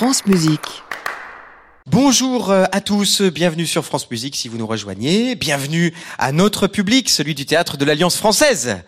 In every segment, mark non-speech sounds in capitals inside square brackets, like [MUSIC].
France Musique. Bonjour euh, à tous, bienvenue sur France Musique si vous nous rejoignez, bienvenue à notre public, celui du théâtre de l'Alliance française.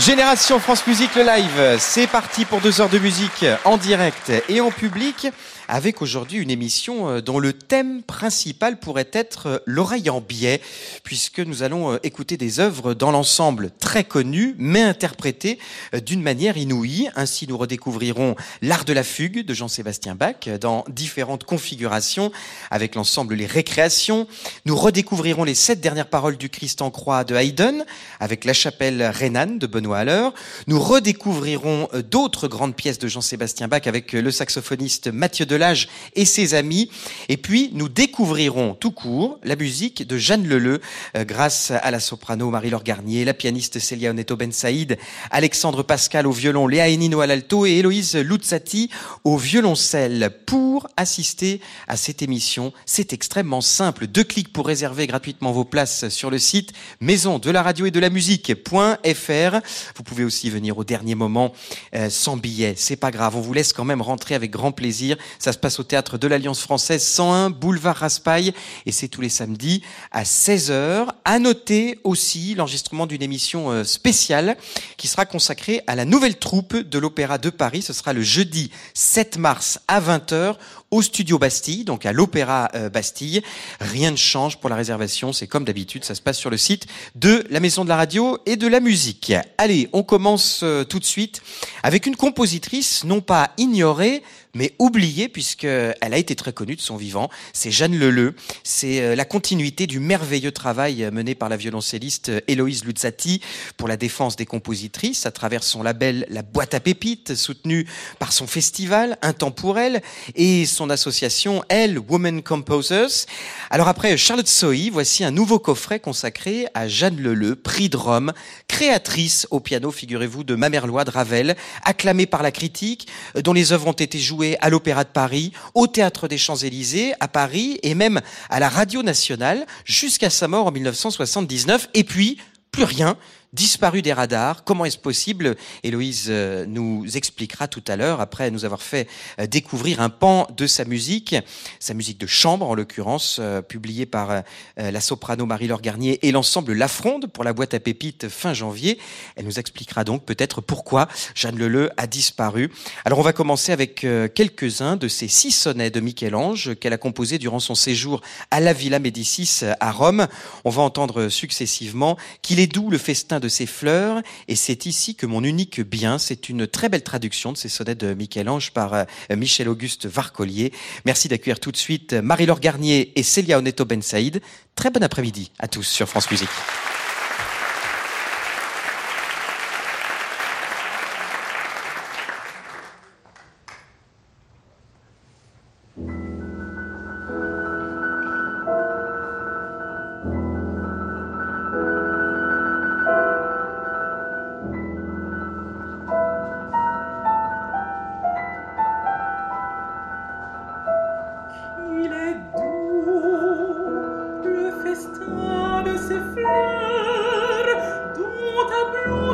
Génération France Musique le live, c'est parti pour deux heures de musique en direct et en public avec aujourd'hui une émission euh, dont le thème principal pourrait être euh, l'oreille en biais, puisque nous allons euh, écouter des œuvres dans l'ensemble très connues, mais interprétées d'une manière inouïe. Ainsi, nous redécouvrirons l'art de la fugue de Jean-Sébastien Bach dans différentes configurations avec l'ensemble Les Récréations. Nous redécouvrirons les sept dernières paroles du Christ en croix de Haydn avec la chapelle Rhénane de Benoît Haller. Nous redécouvrirons d'autres grandes pièces de Jean-Sébastien Bach avec le saxophoniste Mathieu Delage et ses amis. Et puis, nous découvrirons tout court la musique de Jeanne Leleu, euh, grâce à la soprano Marie-Laure Garnier, la pianiste Célia Oneto Ben Saïd, Alexandre Pascal au violon, Léa Enino à l'alto et Héloïse Luzzati au violoncelle. Pour assister à cette émission, c'est extrêmement simple. Deux clics pour réserver gratuitement vos places sur le site maison de la radio et de la musique.fr. Vous pouvez aussi venir au dernier moment euh, sans billet. C'est pas grave. On vous laisse quand même rentrer avec grand plaisir. Ça se passe au théâtre de l'Alliance française 101 boulevard Raspail et c'est tous les samedis à 16h. À noter aussi l'enregistrement d'une émission euh, spéciale qui sera consacrée à la nouvelle troupe de l'Opéra de Paris. Ce sera le jeudi 7 mars à 20h au studio Bastille, donc à l'Opéra euh, Bastille. Rien ne change pour la réservation, c'est comme d'habitude, ça se passe sur le site de la Maison de la Radio et de la Musique. Allez, on commence euh, tout de suite avec une compositrice non pas ignorée, mais oubliée puisqu'elle a été très connue de son vivant. C'est Jeanne Leleu. C'est euh, la continuité du merveilleux travail euh, mené par la violoncelliste euh, Héloïse Luzzati pour la défense des compositrices à travers son label La Boîte à Pépites, soutenu par son festival Intemporel et son association Elle, Women Composers. Alors après Charlotte Sohi, voici un nouveau coffret consacré à Jeanne Leleu, prix de Rome, créatrice au piano, figurez-vous, de Mamerlois de Ravel, acclamée par la critique, dont les œuvres ont été jouées à l'Opéra de Paris, au Théâtre des Champs-Élysées, à Paris, et même à la Radio Nationale, jusqu'à sa mort en 1979. Et puis, plus rien disparu des radars. Comment est-ce possible? Héloïse euh, nous expliquera tout à l'heure, après nous avoir fait euh, découvrir un pan de sa musique, sa musique de chambre en l'occurrence, euh, publiée par la soprano Marie-Laure Garnier et l'ensemble La Fronde pour la boîte à pépites fin janvier. Elle nous expliquera donc peut-être pourquoi Jeanne Leleu a disparu. Alors on va commencer avec quelques-uns de ces six sonnets de Michel-Ange qu'elle a composés durant son séjour à la Villa Médicis à Rome. On va entendre successivement qu'il est doux le festin de ses fleurs, et c'est ici que mon unique bien, c'est une très belle traduction de ces sonnets de Michel-Ange par euh, Michel-Auguste Varcollier. Merci d'accueillir tout de suite Marie-Laure Garnier et Célia Oneto Ben Saïd. Très bon après-midi à tous sur France Musique.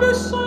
the sun.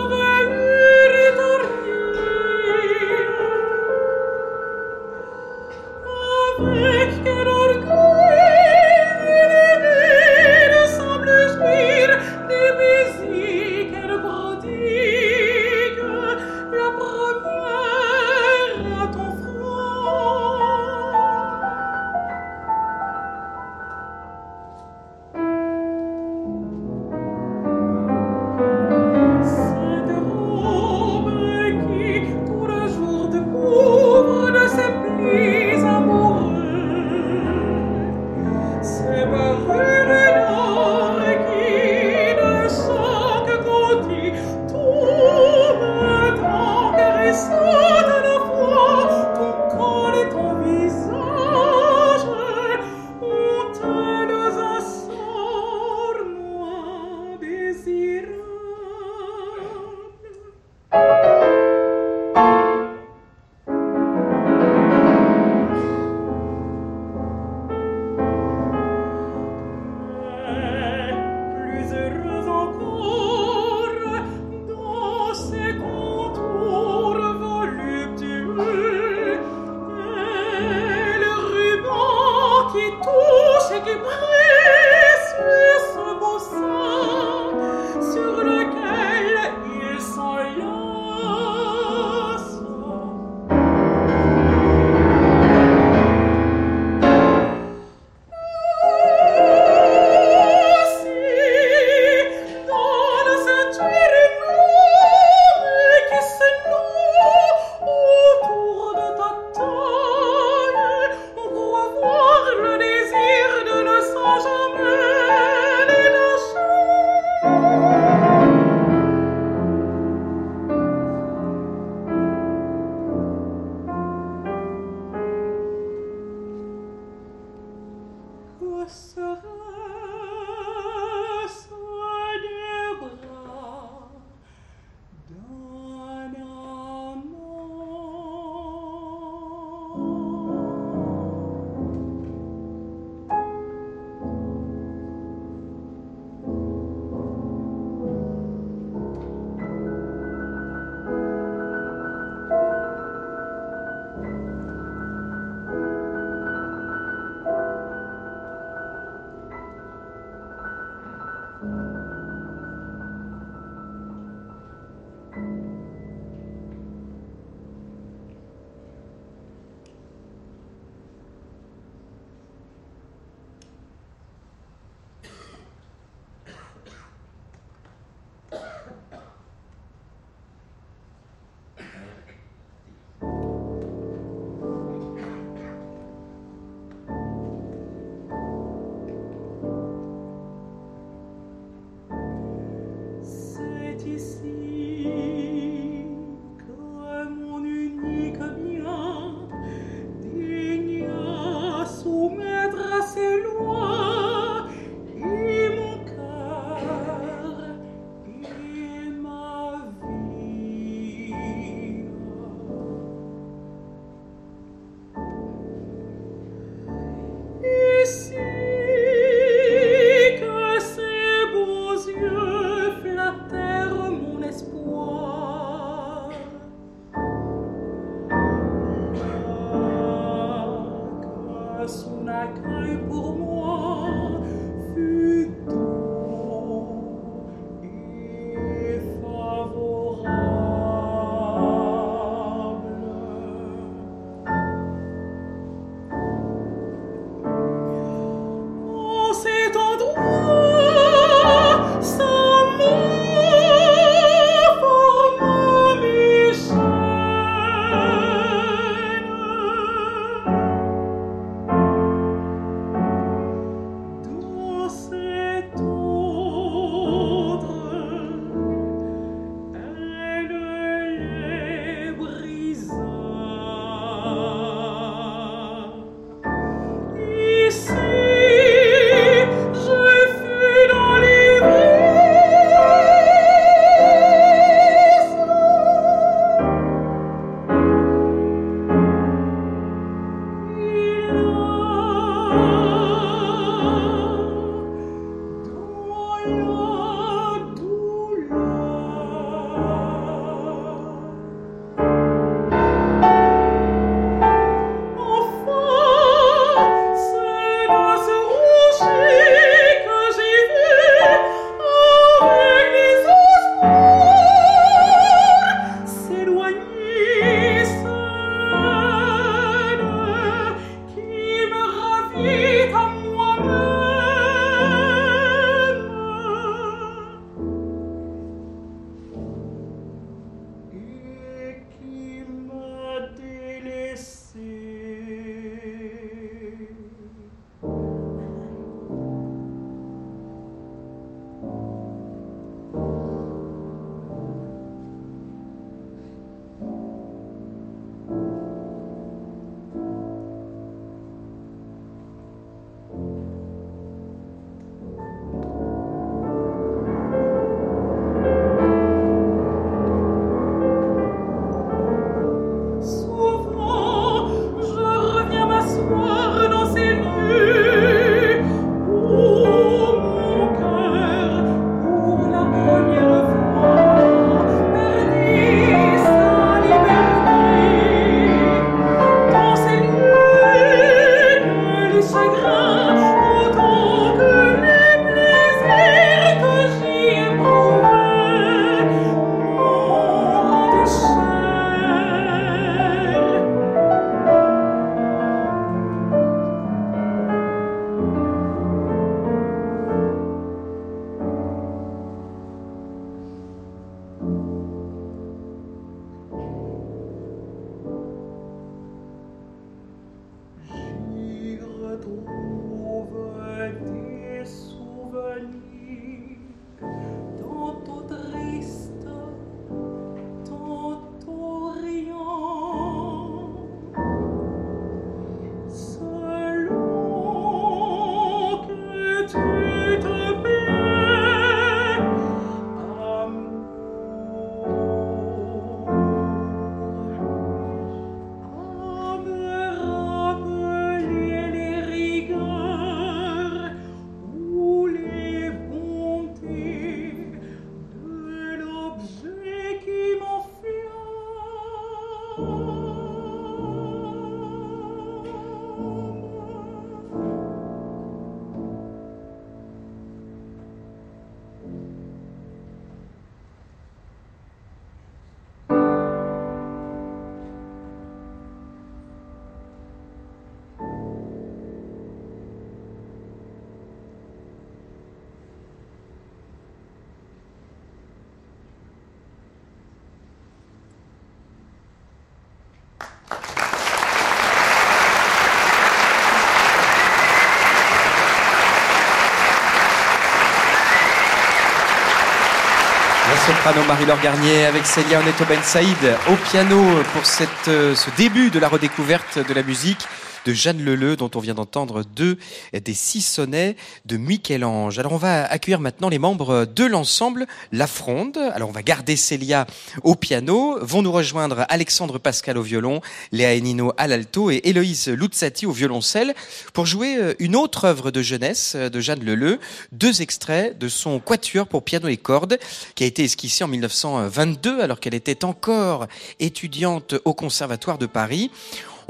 Soprano Marie-Laure Garnier avec Célia Oneto Ben Saïd au piano pour euh, ce début de la redécouverte de la musique de Jeanne Leleu, dont on vient d'entendre deux des six sonnets de Michel-Ange. Alors on va accueillir maintenant les membres de l'ensemble La Fronde. Alors on va garder Célia au piano, vont nous rejoindre Alexandre Pascal au violon, Léa Enino à l'alto et Héloïse Luzzati au violoncelle pour jouer euh, une autre œuvre de jeunesse euh, de Jeanne Leleu, deux extraits de son quatuor pour piano et cordes qui a été esquissé en 1922 alors qu'elle était encore étudiante au Conservatoire de Paris.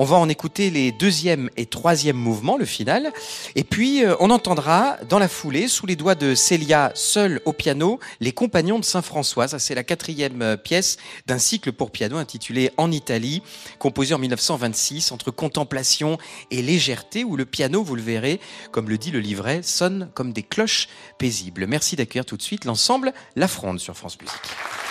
On va en écouter les deuxième et troisième mouvements, le final. Et puis, euh, on entendra dans la foulée, sous les doigts de Célia, seule au piano, Les Compagnons de Saint-François. Ça, c'est la quatrième euh, pièce d'un cycle pour piano intitulé En Italie, composé en 1926 entre contemplation et légèreté, où le piano, vous le verrez, comme le dit le livret, sonne comme des cloches paisibles. Merci d'accueillir tout de suite l'ensemble La Fronde sur France Musique.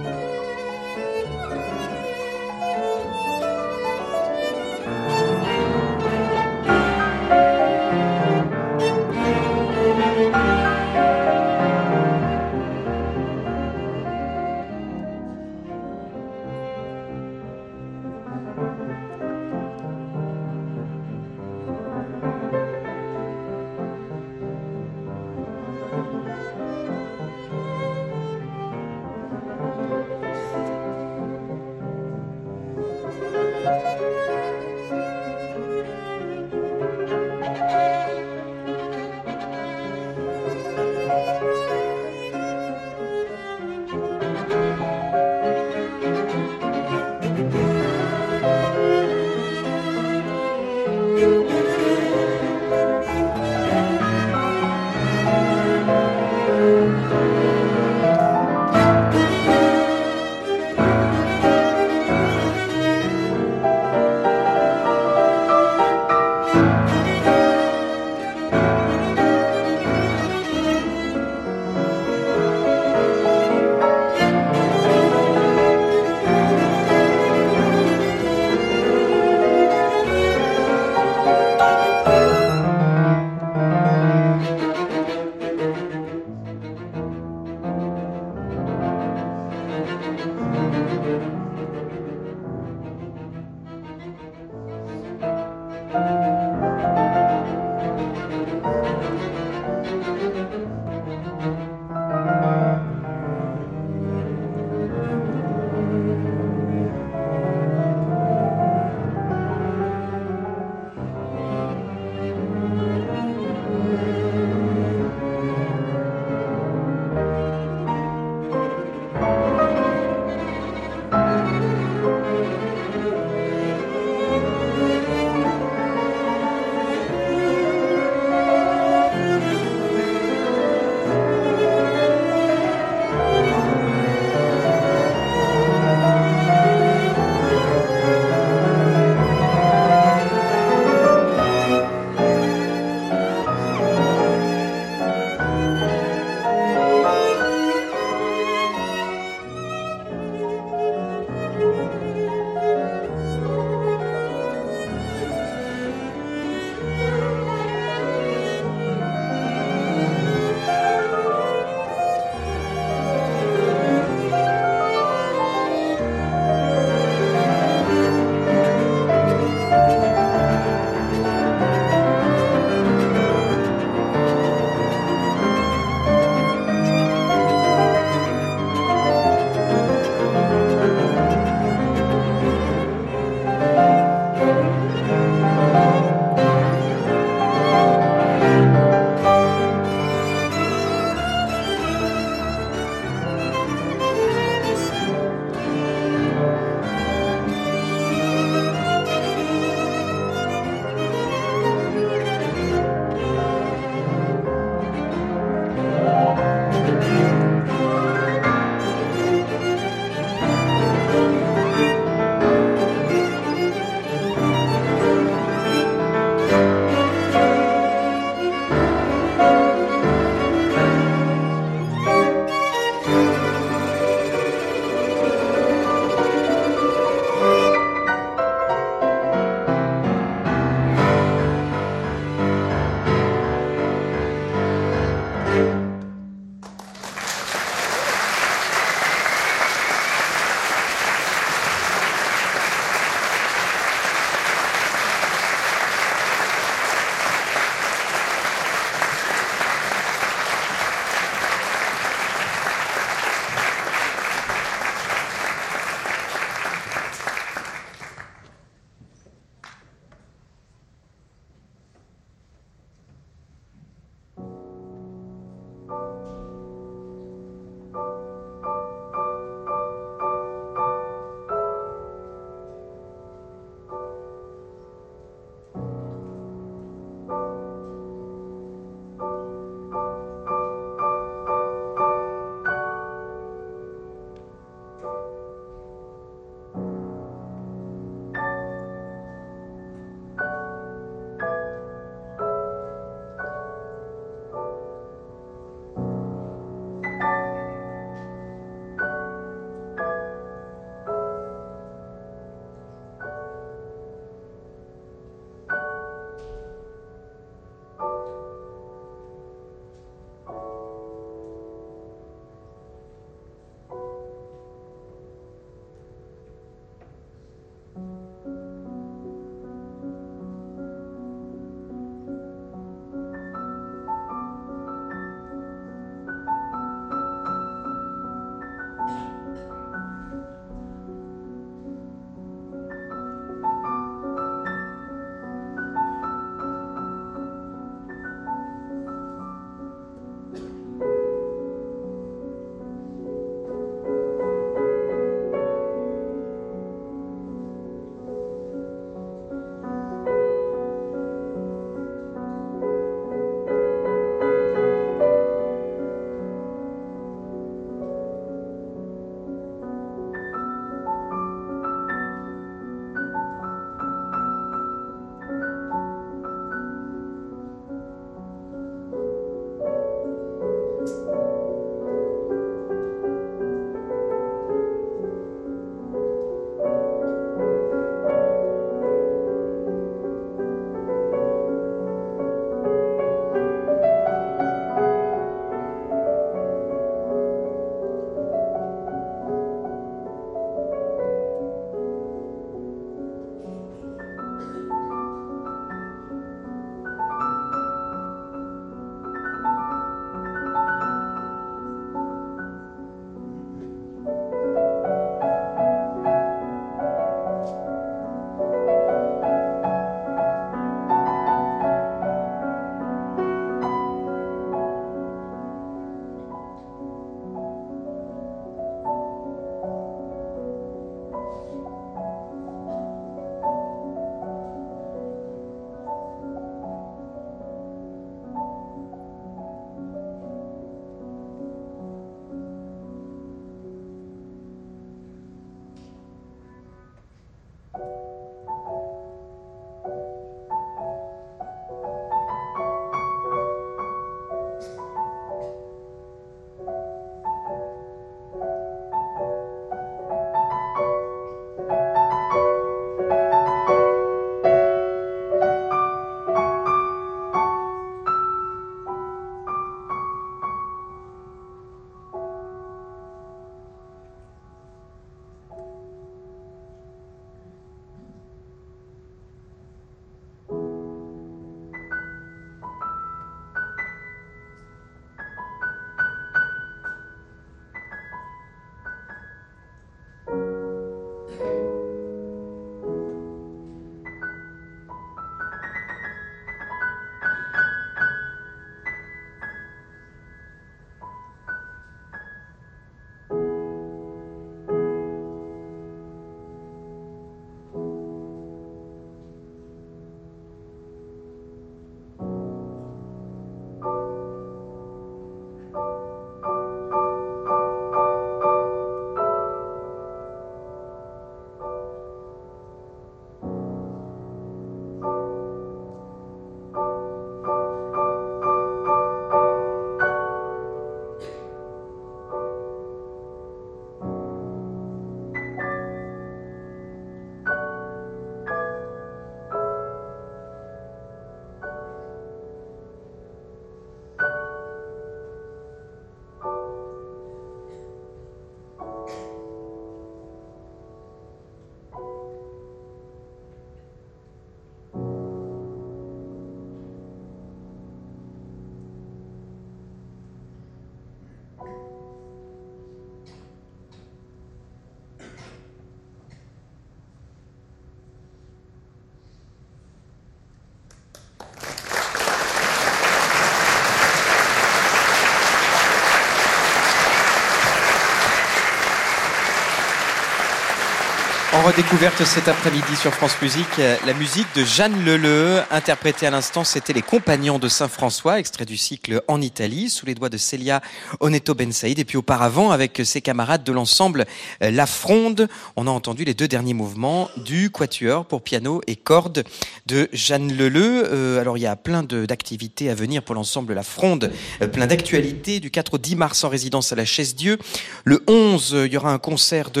Redécouverte cet après-midi sur France Musique, la musique de Jeanne Leleu, interprétée à l'instant, c'était Les Compagnons de Saint-François, extrait du cycle En Italie, sous les doigts de Célia Oneto Ben. Et puis auparavant, avec ses camarades de l'ensemble La Fronde, on a entendu les deux derniers mouvements du Quatuor pour piano et cordes de Jeanne Leleu. Euh, alors il y a plein d'activités à venir pour l'ensemble La Fronde, euh, plein d'actualités. Du 4 au 10 mars en résidence à la Chaise-Dieu. Le 11, il y aura un concert de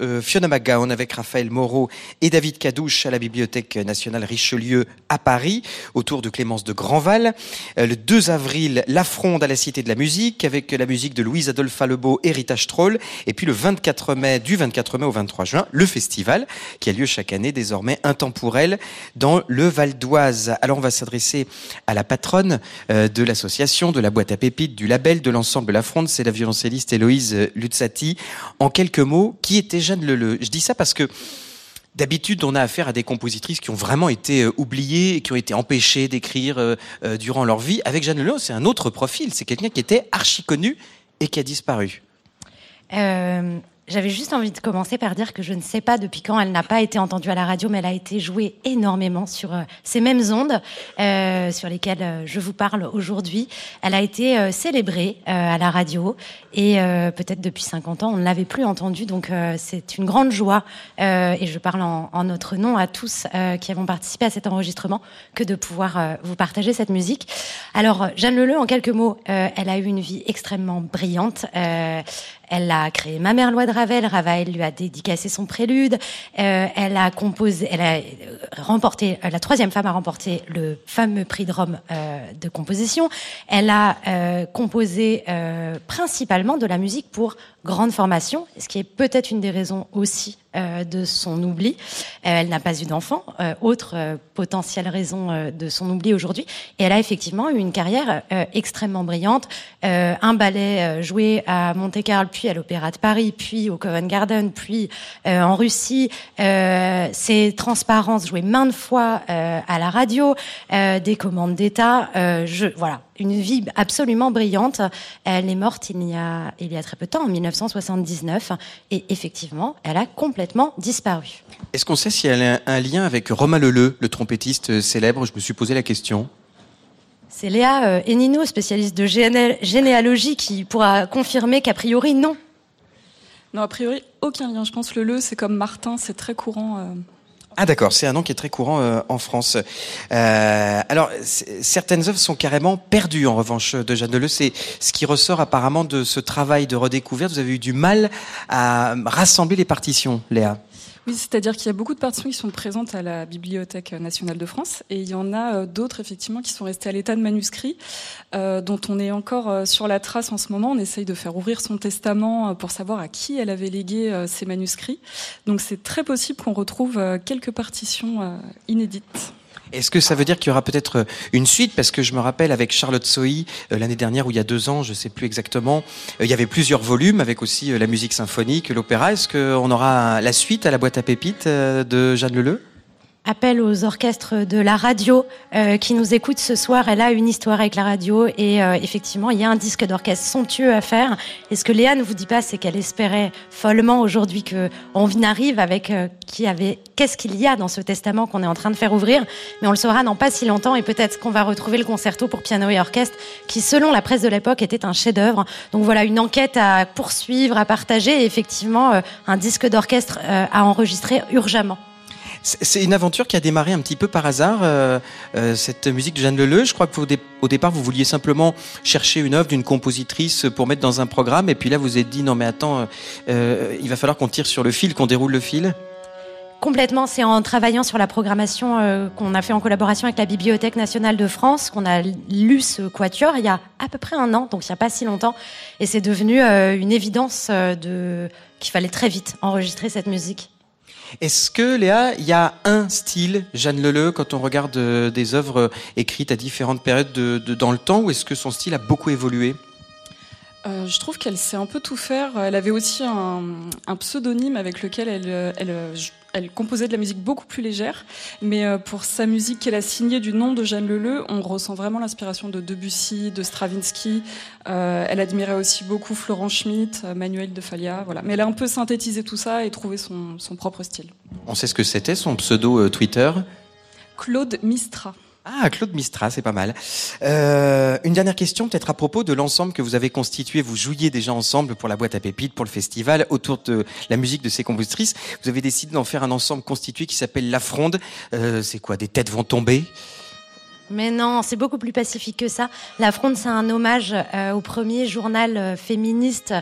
euh, Fiona McGowan avec Raphaël Moreau et David Cadouche à la Bibliothèque nationale Richelieu à Paris, autour de Clémence de Grandval. Euh, le 2 avril, La Fronde à la Cité de la Musique, avec la musique de Louise Adolphe Lebeau, Héritage Troll. Et puis le 24 mai, du 24 mai au 23 juin, le festival, qui a lieu chaque année désormais intemporel dans le Val d'Oise. Alors on va s'adresser à la patronne euh, de l'association, de la boîte à pépites, du label, de l'ensemble La Fronde, c'est la violoncelliste Héloïse Luzzati. En quelques mots, qui était Jeanne Leleu? Je dis ça parce que D'habitude, on a affaire à des compositrices qui ont vraiment été euh, oubliées, qui ont été empêchées d'écrire euh, euh, durant leur vie. Avec Jeanne Leleu, c'est un autre profil. C'est quelqu'un qui était archi connu et qui a disparu. J'avais juste envie de commencer par dire que je ne sais pas depuis quand elle n'a pas été entendue à la radio, mais elle a été jouée énormément sur euh, ces mêmes ondes euh, sur lesquelles euh, je vous parle aujourd'hui. Elle a été euh, célébrée à la radio et peut-être depuis 50 ans, on ne l'avait plus entendue. Donc c'est une grande joie et je parle en, en, notre nom à tous qui avons participé à cet enregistrement que de pouvoir vous partager cette musique. Alors Jeanne Leleu, en quelques mots, elle a eu une vie extrêmement brillante. Elle a créé Ma mère loi de Ravel. Ravel lui a dédicacé son prélude. Euh, elle a composé, elle a euh, remporté, euh, la troisième femme à remporter le fameux prix de Rome de composition. Elle a composé principalement de la musique pour grande formation, ce qui est peut-être une des raisons aussi euh, de son oubli. Euh, elle n'a pas eu d'enfant, euh, autre potentielle raison de son oubli aujourd'hui. Et elle a effectivement eu une carrière extrêmement brillante. un ballet joué à Monte-Carlo, puis à l'Opéra de Paris, puis au Covent Garden, puis en Russie. ses transparences jouées maintes fois à la radio, des commandes d'État. je, voilà, une vie absolument brillante. Elle est morte il y a, il y a très peu de temps, en 1979, et effectivement, elle a complètement disparu. Est-ce qu'on sait s'il y a un lien avec Romain Leleu, le trompettiste célèbre? Je me suis posé la question. C'est Léa euh, Enino, spécialiste de généalogie, qui pourra confirmer qu'a priori, non. Non, a priori, aucun lien. Je pense que le c'est comme Martin, c'est très courant. Euh ah d'accord, c'est un nom qui est très courant euh, en France. Euh, alors certaines œuvres sont carrément perdues en revanche de Jeanne Deleu. C'est ce qui ressort apparemment de ce travail de redécouverte. Vous avez eu du mal à rassembler les partitions, Léa? Oui, c'est-à-dire qu'il y a beaucoup de partitions qui sont présentes à la Bibliothèque nationale de France et il y en a euh, d'autres effectivement qui sont restées à l'état de manuscrit, euh, dont on est encore euh, sur la trace en ce moment. On essaye de faire ouvrir son testament pour savoir à qui elle avait légué ces manuscrits. Donc c'est très possible qu'on retrouve quelques partitions inédites. Est-ce que ça veut dire qu'il y aura peut-être euh, une suite? Parce que je me rappelle avec Charlotte Sohi, euh, l'année dernière ou il y a deux ans, je ne sais plus exactement, euh, il y avait plusieurs volumes avec aussi la musique symphonique, l'opéra. Est-ce qu'on aura la suite à la boîte à pépites de Jeanne Leleu? Appel aux orchestres de la radio euh, qui nous écoutent ce soir. Elle a une histoire avec la radio et euh, effectivement, il y a un disque d'orchestre somptueux à faire. Et ce que Léa ne vous dit pas, c'est qu'elle espérait follement aujourd'hui que on arrive avec euh, qui avait qu'est-ce qu'il y a dans ce testament qu'on est en train de faire ouvrir. Mais on le saura dans pas si longtemps et peut-être qu'on va retrouver le concerto pour piano et orchestre qui, selon la presse de l'époque, était un chef-d'œuvre. Donc voilà, une enquête à poursuivre, à partager et effectivement euh, un disque d'orchestre euh, à enregistrer urgemment. C'est une aventure qui a démarré un petit peu par hasard, euh, euh, cette musique de Jeanne Leleu. Je crois dé au départ, vous vouliez simplement chercher une œuvre d'une compositrice pour mettre dans un programme, et puis là, vous vous êtes dit, non mais attends, euh, il va falloir qu'on tire sur le fil, qu'on déroule le fil Complètement, c'est en travaillant sur la programmation qu'on a fait en collaboration avec la Bibliothèque nationale de France qu'on a lu ce quatuor il y a à peu près un an, donc il n'y a pas si longtemps, et c'est devenu une évidence de qu'il fallait très vite enregistrer cette musique. Est-ce que Léa, il y a un style Jeanne Leleu quand on regarde euh, des œuvres écrites à différentes périodes de, de, dans le temps, ou est-ce que son style a beaucoup évolué? Euh, je trouve qu'elle sait un peu tout faire. Elle avait aussi un, pseudonyme avec lequel elle, elle, composait de la musique beaucoup plus légère. Mais euh, pour sa musique qu'elle a signée du nom de Jeanne Leleu, on ressent vraiment l'inspiration de Debussy, de Stravinsky. Euh, elle admirait aussi beaucoup Florent Schmitt, Manuel de Falla. Voilà. Mais elle a un peu synthétisé tout ça et trouvé son, son propre style. On sait ce que c'était, son pseudo Twitter? Claude Mistra. Ah, Claude Mistra, c'est pas mal. Euh, une dernière question, peut-être à propos de l'ensemble que vous avez constitué. Vous jouiez déjà ensemble pour la boîte à pépites, pour le festival, autour de la musique de ces compositrices. Vous avez décidé d'en faire un ensemble constitué qui s'appelle La Fronde. Euh, c'est quoi Des têtes vont tomber? Mais non, c'est beaucoup plus pacifique que ça. La Fronde, c'est un hommage euh, au premier journal euh, féministe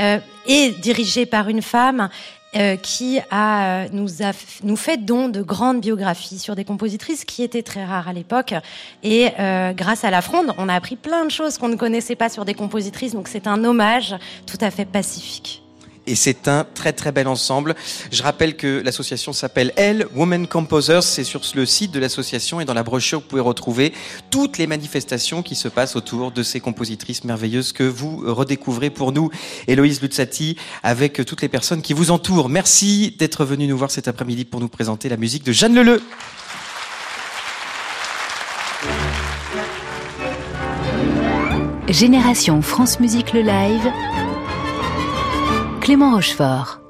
euh, et dirigé par une femme euh, qui a, euh, nous, a, nous fait don de grandes biographies sur des compositrices qui étaient très rares à l'époque. Et euh, grâce à la fronde, on a appris plein de choses qu'on ne connaissait pas sur des compositrices. Donc c'est un hommage tout à fait pacifique et c'est un très très bel ensemble. Je rappelle que l'association s'appelle Elle, Women Composers. C'est sur le site de l'association et dans la brochure, vous pouvez retrouver toutes les manifestations qui se passent autour de ces compositrices merveilleuses que vous redécouvrez pour nous, Héloïse Luzzati, avec toutes les personnes qui vous entourent. Merci d'être venu nous voir cet après-midi pour nous présenter la musique de Jeanne Leleu. Génération France Musique le Live Clément Rochefort.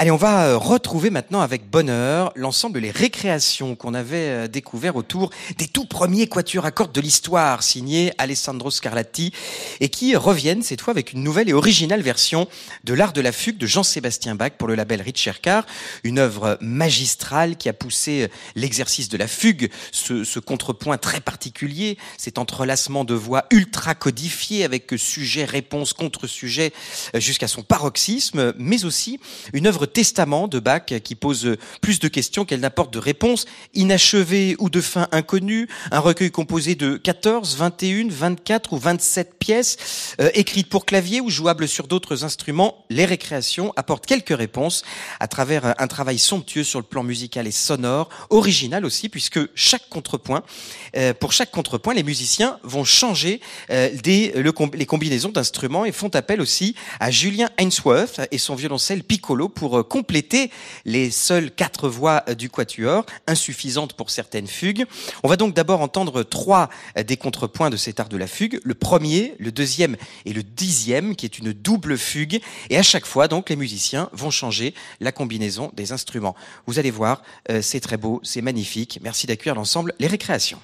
Allez, on va euh, retrouver maintenant avec bonheur l'ensemble des récréations qu'on avait euh, découvert autour des tout premiers quatuors à cordes de l'histoire, signés Alessandro Scarlatti, et qui reviennent cette fois avec une nouvelle et originale version de l'art de la fugue de Jean-Sébastien Bach pour le label Car, une œuvre magistrale qui a poussé euh, l'exercice de la fugue, ce, ce contrepoint très particulier, cet entrelacement de voix ultra codifié avec sujet, réponse, contre-sujet, jusqu'à son paroxysme, mais aussi une œuvre testament de Bach qui pose plus de questions qu'elle n'apporte de réponses, inachevées ou de fin inconnue, un recueil composé de 14, 21, 24 ou 27 pièces, euh, écrites pour clavier ou jouables sur d'autres instruments. Les récréations apportent quelques réponses à travers un travail somptueux sur le plan musical et sonore, original aussi, puisque chaque contrepoint, euh, pour chaque contrepoint, les musiciens vont changer euh, les combinaisons d'instruments et font appel aussi à Julien Ainsworth et son violoncelle piccolo pour euh, compléter les seules quatre voix euh, du quatuor, insuffisantes pour certaines fugues. On va donc d'abord entendre trois euh, des contrepoints de cet art de la fugue, le premier, le deuxième et le dixième, qui est une double fugue, et à chaque fois, donc, les musiciens vont changer la combinaison des instruments. Vous allez voir, c'est très beau, c'est magnifique. Merci d'accueillir l'ensemble Les Récréations.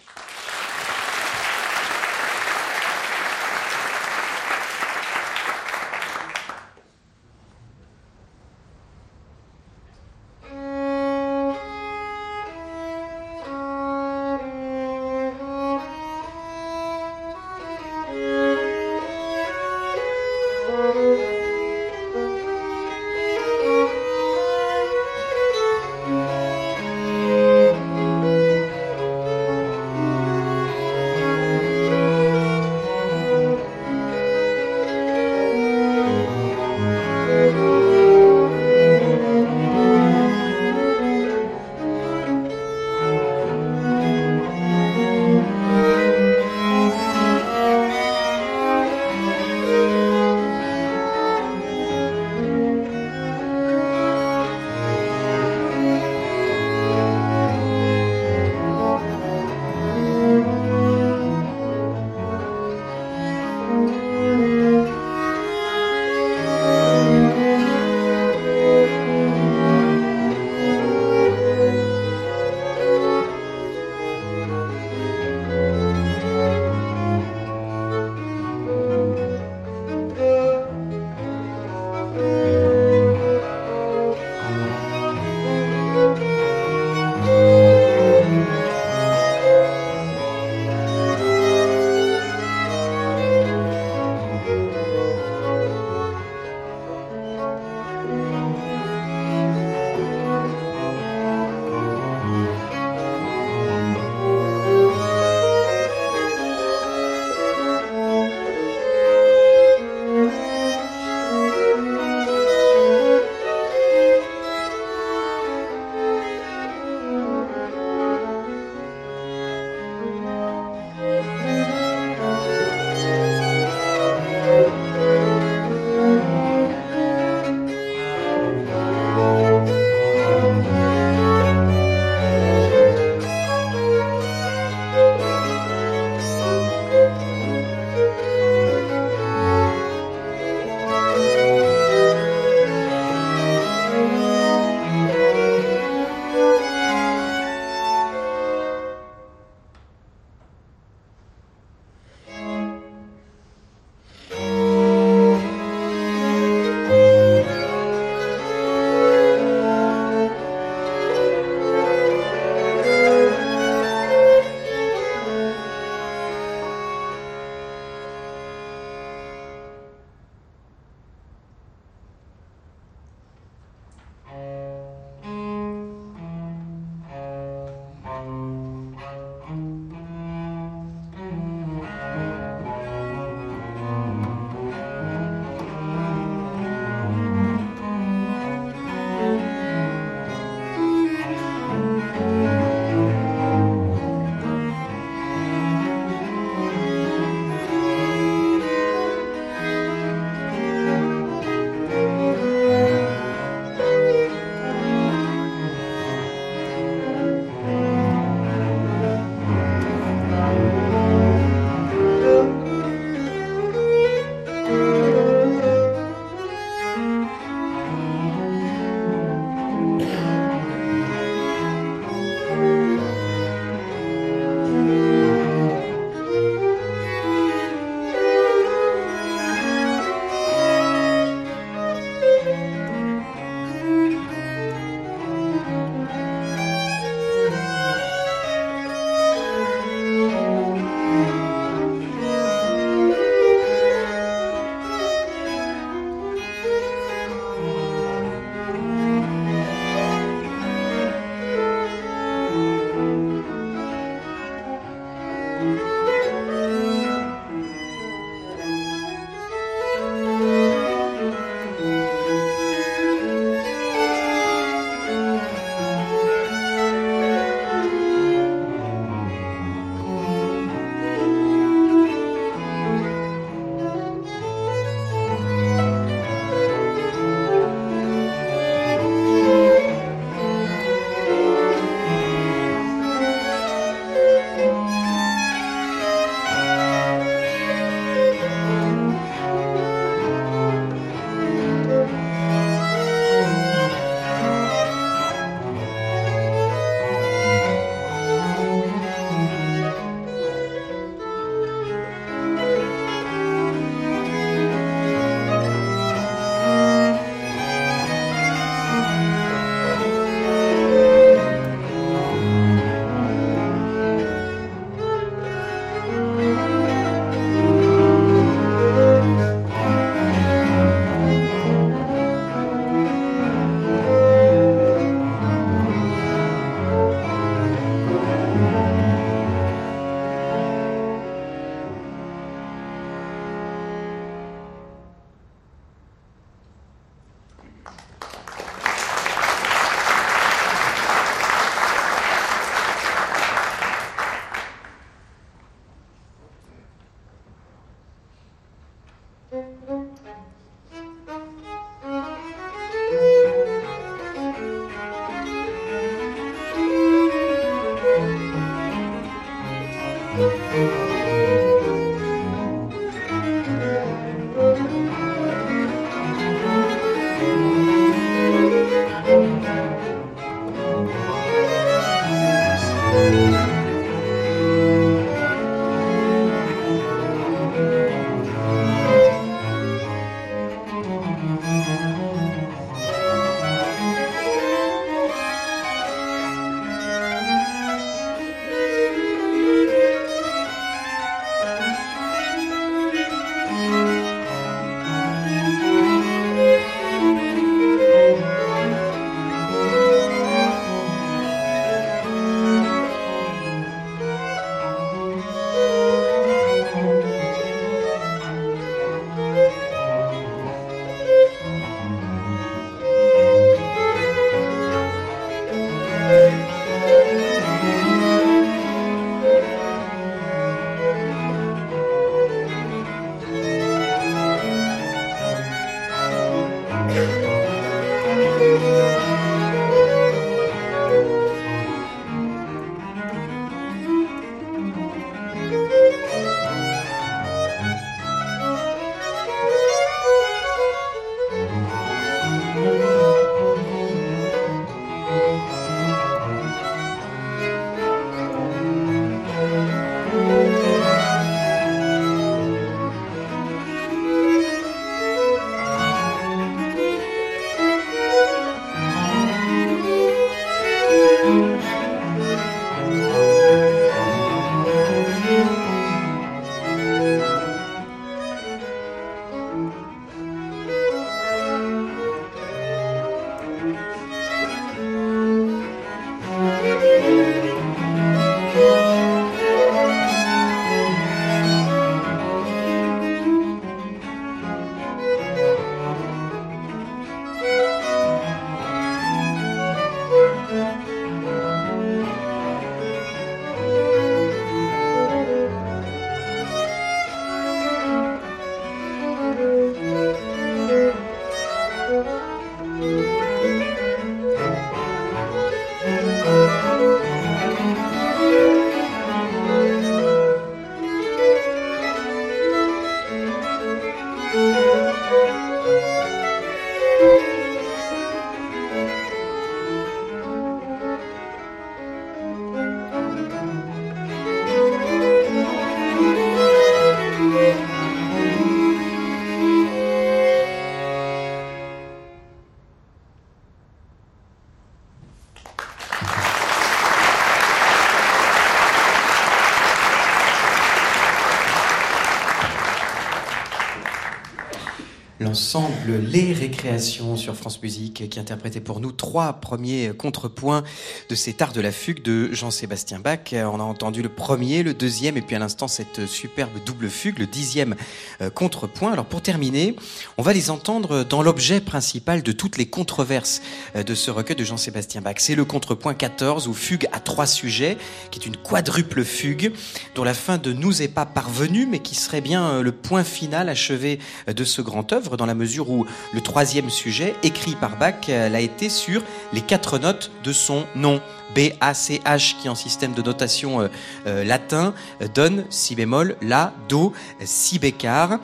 L'ensemble Les Récréations sur France Musique qui interprétait pour nous trois premiers contrepoints de cet art de la fugue de Jean-Sébastien Bach. On a entendu le premier, le deuxième et puis à l'instant cette superbe double fugue, le dixième euh, contrepoint. Alors pour terminer, on va les entendre dans l'objet principal de toutes les controverses euh, de ce recueil de Jean-Sébastien Bach. C'est le contrepoint 14 ou fugue à trois sujets, qui est une quadruple fugue dont la fin ne nous est pas parvenue mais qui serait bien euh, le point final achevé de ce grand œuvre dans la mesure où le troisième sujet, écrit par Bach, euh, l'a été sur les quatre notes de son nom. B, A, C, H, qui en système de notation euh, euh, latin donne si bémol, la, do, si bécard.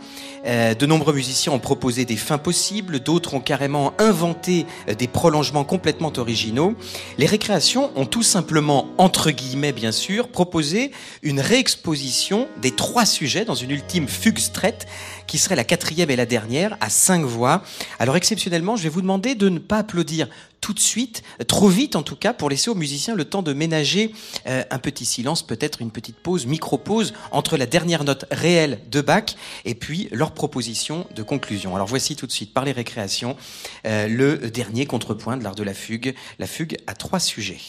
de nombreux musiciens ont proposé des fins possibles, d'autres ont carrément inventé des prolongements complètement originaux. Les récréations ont tout simplement, entre guillemets bien sûr, proposé une réexposition des trois sujets dans une ultime fugue strette qui serait la quatrième et la dernière, à cinq voix. Alors exceptionnellement, je vais vous demander de ne pas applaudir tout de suite, trop vite en tout cas, pour laisser aux musiciens le temps de ménager euh, un petit silence, peut-être une petite pause, micro-pause, entre la dernière note réelle de Bach et puis leur proposition de conclusion. Alors voici tout de suite, par les récréations, euh, le dernier contrepoint de l'art de la fugue, la fugue à trois sujets.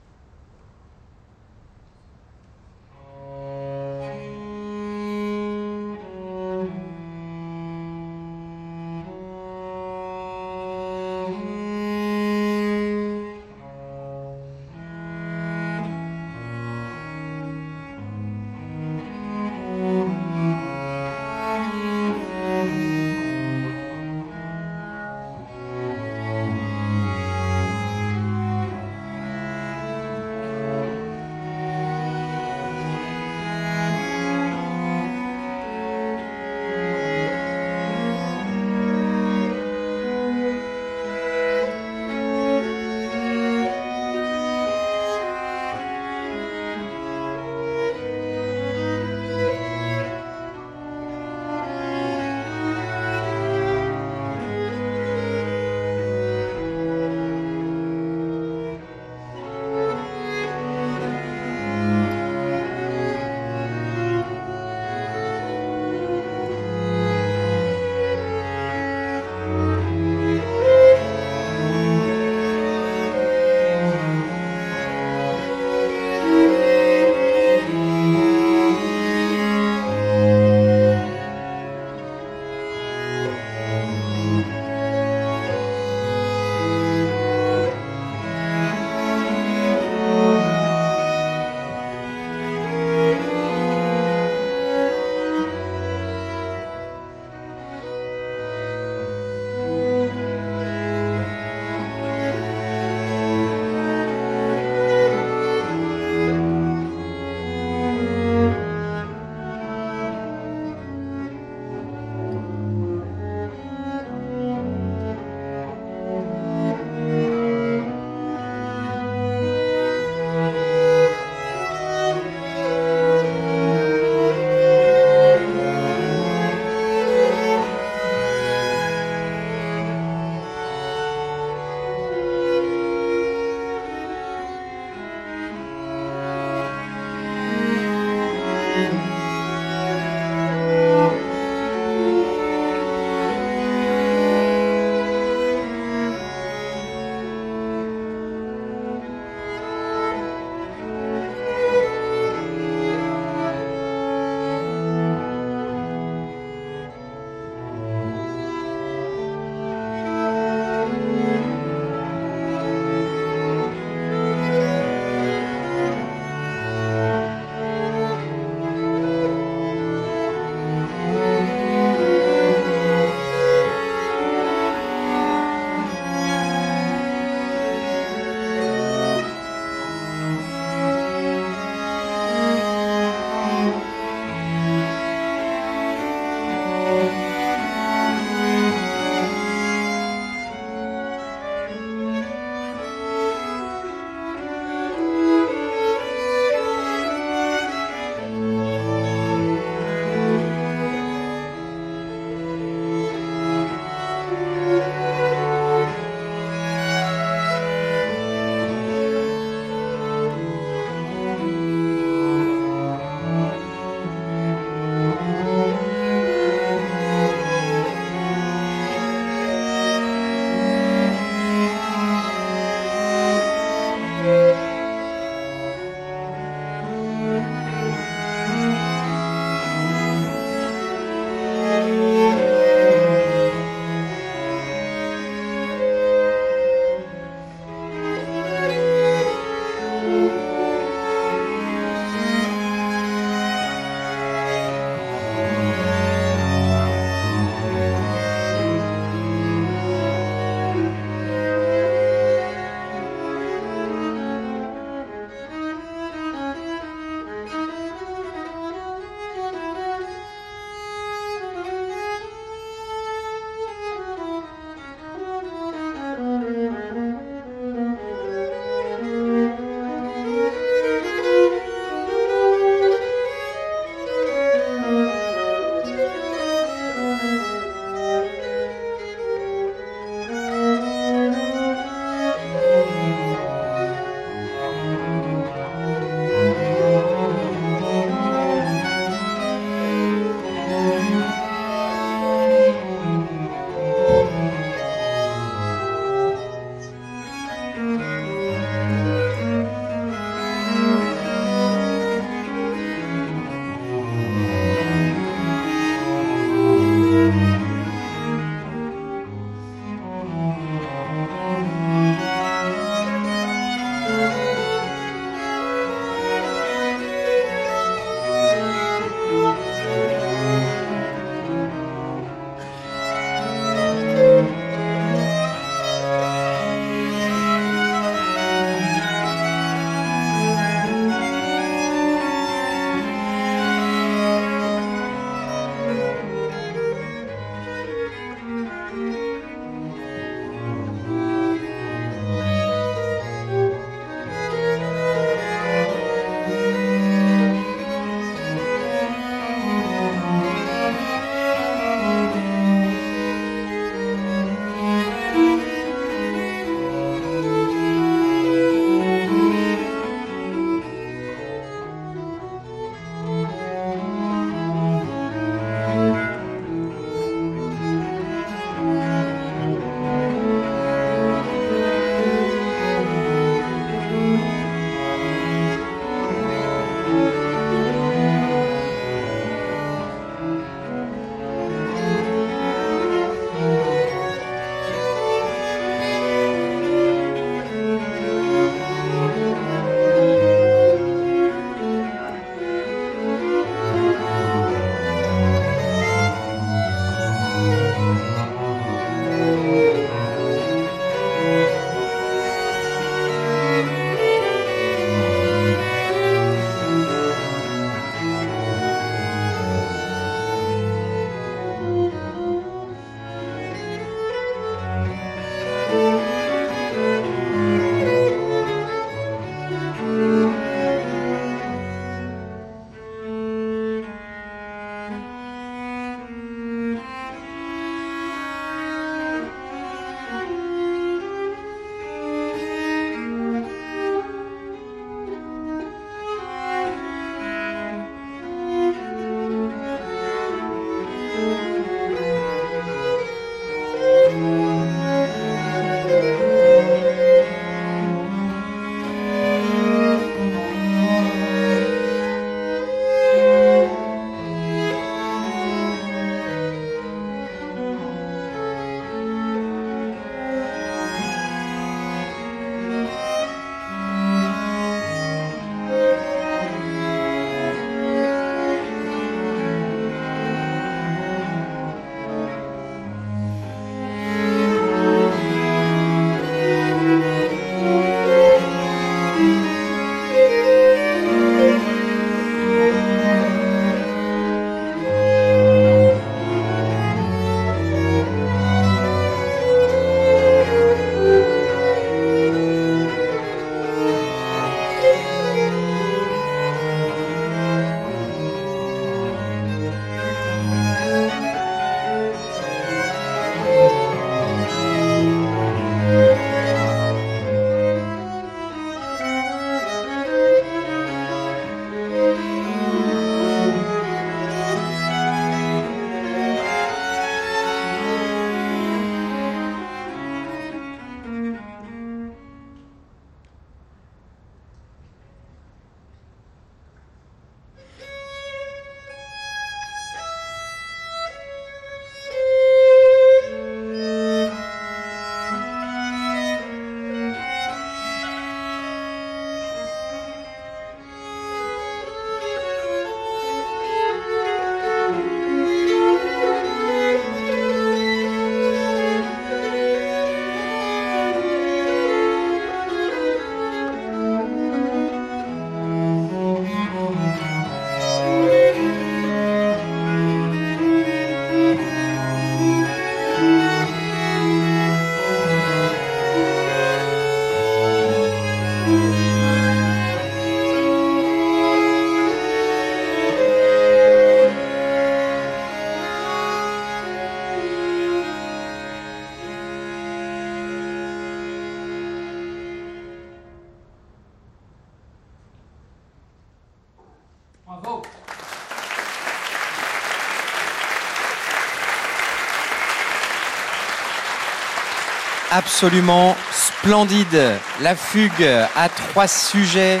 Absolument splendide. La fugue à trois sujets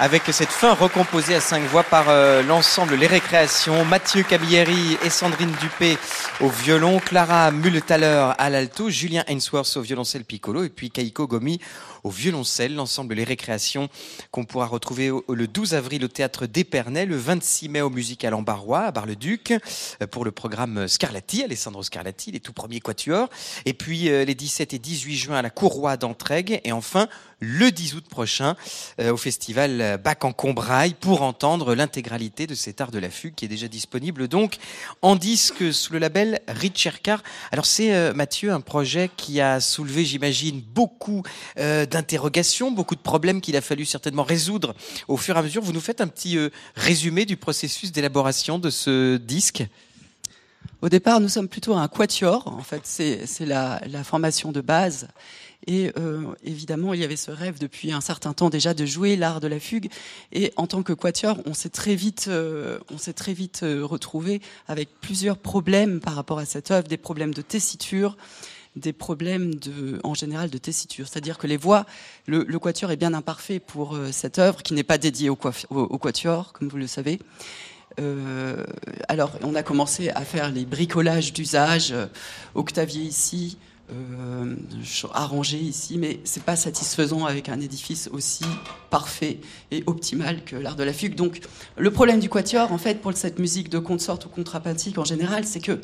avec cette fin recomposée à cinq voix par euh, l'ensemble Les Récréations, Mathieu Camilleri et Sandrine Dupé au violon, Clara Multaler à l'alto, Julien Ainsworth au violoncelle piccolo. Et puis Kaiko Gomi au violoncelle, l'ensemble Les Récréations qu'on pourra retrouver le 12 avril au théâtre d'Épernay, le 26 mai au Musical en Barrois à Bar-le-Duc euh, pour le programme Scarlatti, Alessandro Scarlatti, les tout premiers quatuors, et puis euh, les 17 et 18 juin à la Courroie d'Entraigue et enfin le 10 août prochain euh, au festival Bac en Combraille pour entendre l'intégralité de cet art de la fugue qui est déjà disponible donc en disque sous le label Richercar. Alors c'est Mathieu un projet qui a soulevé j'imagine beaucoup d'interrogations, beaucoup de problèmes qu'il a fallu certainement résoudre au fur et à mesure. Vous nous faites un petit euh, résumé du processus d'élaboration de ce disque Au départ, nous sommes plutôt un quatuor. En fait, c'est la, formation de base. Et euh, évidemment, il y avait ce rêve depuis un certain temps déjà de jouer l'art de la fugue. Et en tant que quatuor, on s'est très vite, euh, on s'est très vite retrouvé avec plusieurs problèmes par rapport à cette œuvre, des problèmes de tessiture, des problèmes en général de tessiture. C'est-à-dire que les voix, le, quatuor est bien imparfait pour euh, cette œuvre qui n'est pas dédiée au, quatuor, comme vous le savez. Euh, alors, on a commencé à faire les bricolages d'usage, euh, Octavier ici, arrangé ici, mais c'est pas satisfaisant avec un édifice aussi parfait et optimal que l'art de la fugue. Donc, le problème du quatuor, en fait, pour cette musique de consort ou contrapuntique en général, c'est que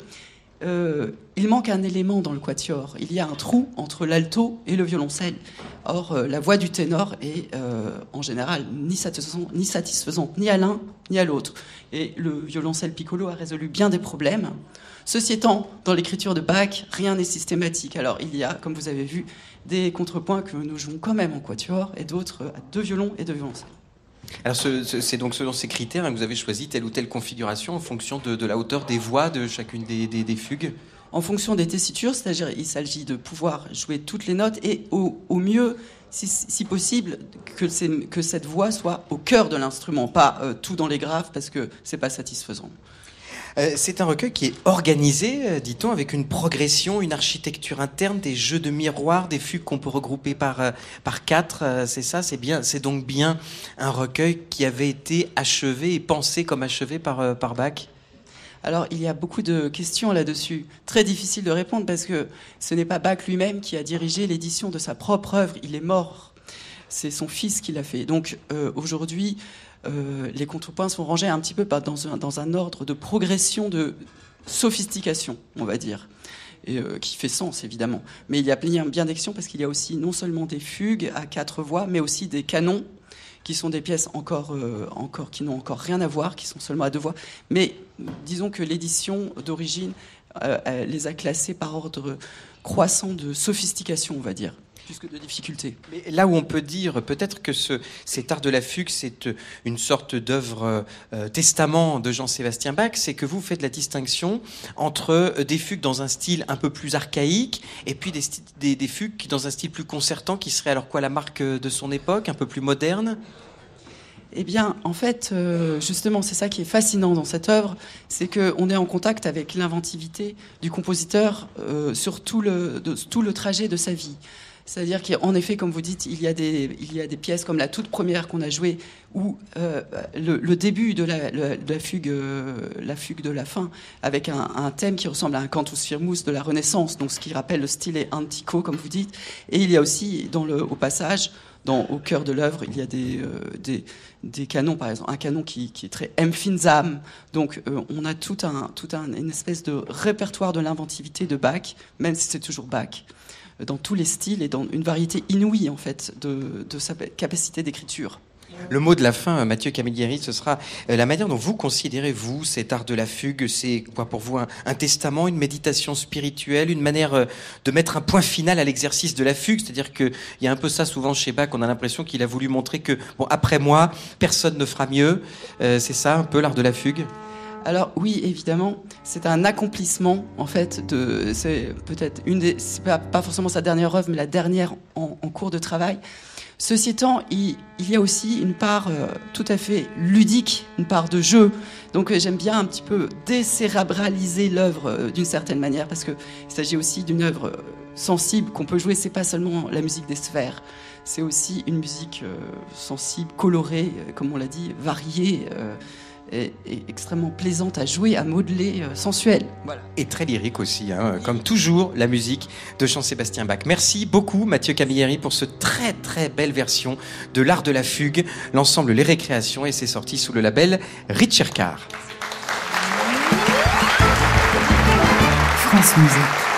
euh, il manque un élément dans le quatuor. Il y a un trou entre l'alto et le violoncelle. Or, euh, la voix du ténor est euh, en général ni satisfaisante, ni satisfaisante, ni à l'un ni à l'autre. Et le violoncelle piccolo a résolu bien des problèmes. Ceci étant, dans l'écriture de Bach, rien n'est systématique. Alors, il y a, comme vous avez vu, des contrepoints que nous jouons quand même en quatuor et d'autres à deux violons et deux violoncelles. Alors c'est donc selon ces critères que vous avez choisi telle ou telle configuration en fonction de, la hauteur des voix de chacune des, fugues En fonction des tessitures, c'est-à-dire il s'agit de pouvoir jouer toutes les notes et au, mieux, si, possible, que, que, cette voix soit au cœur de l'instrument, pas euh, tout dans les graves parce que c'est pas satisfaisant. Euh, c'est un recueil qui est organisé, euh, dit-on, avec une progression, une architecture interne, des jeux de miroirs, des fugues qu'on peut regrouper par, euh, par quatre. c'est ça, c'est bien. C'est donc bien un recueil qui avait été achevé et pensé comme achevé par, par Bach. Alors, il y a beaucoup de questions là-dessus. Très difficile de répondre parce que ce n'est pas Bach lui-même qui a dirigé l'édition de sa propre œuvre. Il est mort. C'est son fils qui l'a fait. Donc, aujourd'hui, euh, les contrepoints sont rangés un petit peu dans un, dans un ordre de progression de sophistication, on va dire. Euh, qui fait sens évidemment. Mais il y a bien, bien d'actions parce qu'il y a aussi non seulement des fugues à quatre voix, mais aussi des canons qui sont des pièces encore, euh, encore qui n'ont encore rien à voir, qui sont seulement à deux voix. Mais disons que l'édition d'origine les a classées par ordre croissant de sophistication, on va dire de difficultés. Mais là où on peut dire peut-être que ce, cet art de la fugue, c'est euh, une sorte d'œuvre euh, testament de Jean-Sébastien Bach, c'est que vous faites la distinction entre euh, des fugues dans un style un peu plus archaïque et puis des, des, fugues dans un style plus concertant qui serait alors quoi la marque de son époque, un peu plus moderne? Eh bien, en fait, justement, c'est ça qui est fascinant dans cette œuvre, c'est qu'on est en contact avec l'inventivité du compositeur sur tout le, tout le trajet de sa vie. C'est-à-dire qu'en effet, comme vous dites, il y a des, pièces comme la toute première qu'on a jouée, où euh, le, début de la, fugue, euh, la fugue de la fin, avec un, thème qui ressemble à un cantus firmus de la Renaissance, donc ce qui rappelle le style antico, comme vous dites. Et il y a aussi, au passage, dans, au cœur de l'œuvre, il y a des, euh, canons, par exemple, un canon qui, est très Empfinsam. Donc, on a tout un, tout un, une espèce de répertoire de l'inventivité de Bach, même si c'est toujours Bach dans tous les styles et dans une variété inouïe en fait de, sa capacité d'écriture. Le mot de la fin, Mathieu Camilleri, ce sera euh, la manière dont vous considérez, vous, cet art de la fugue? C'est quoi pour vous un, testament, une méditation spirituelle, une manière euh, de mettre un point final à l'exercice de la fugue? C'est-à-dire qu'il y a un peu ça souvent chez Bach, on a l'impression qu'il a voulu montrer que, bon, après moi, personne ne fera mieux. Euh, c'est ça un peu l'art de la fugue? Alors oui, évidemment, c'est un accomplissement en fait de, c'est peut-être une des, c'est pas, forcément sa dernière œuvre, mais la dernière en, cours de travail. Ceci étant, il, y a aussi une part euh, tout à fait ludique, une part de jeu. Donc euh, j'aime bien un petit peu décérébraliser l'œuvre euh, d'une certaine manière parce qu'il s'agit aussi d'une œuvre sensible qu'on peut jouer. C'est pas seulement la musique des sphères, c'est aussi une musique sensible, colorée, comme on l'a dit, variée est, extrêmement plaisante à jouer, à modeler, euh, sensuelle. Voilà. Et très lyrique aussi, hein, comme toujours, la musique de Jean-Sébastien Bach. Merci beaucoup Mathieu Camilleri pour ce très très belle version de l'art de la fugue, l'ensemble Les Récréations, et c'est sorti sous le label Richard Carr. France Musique.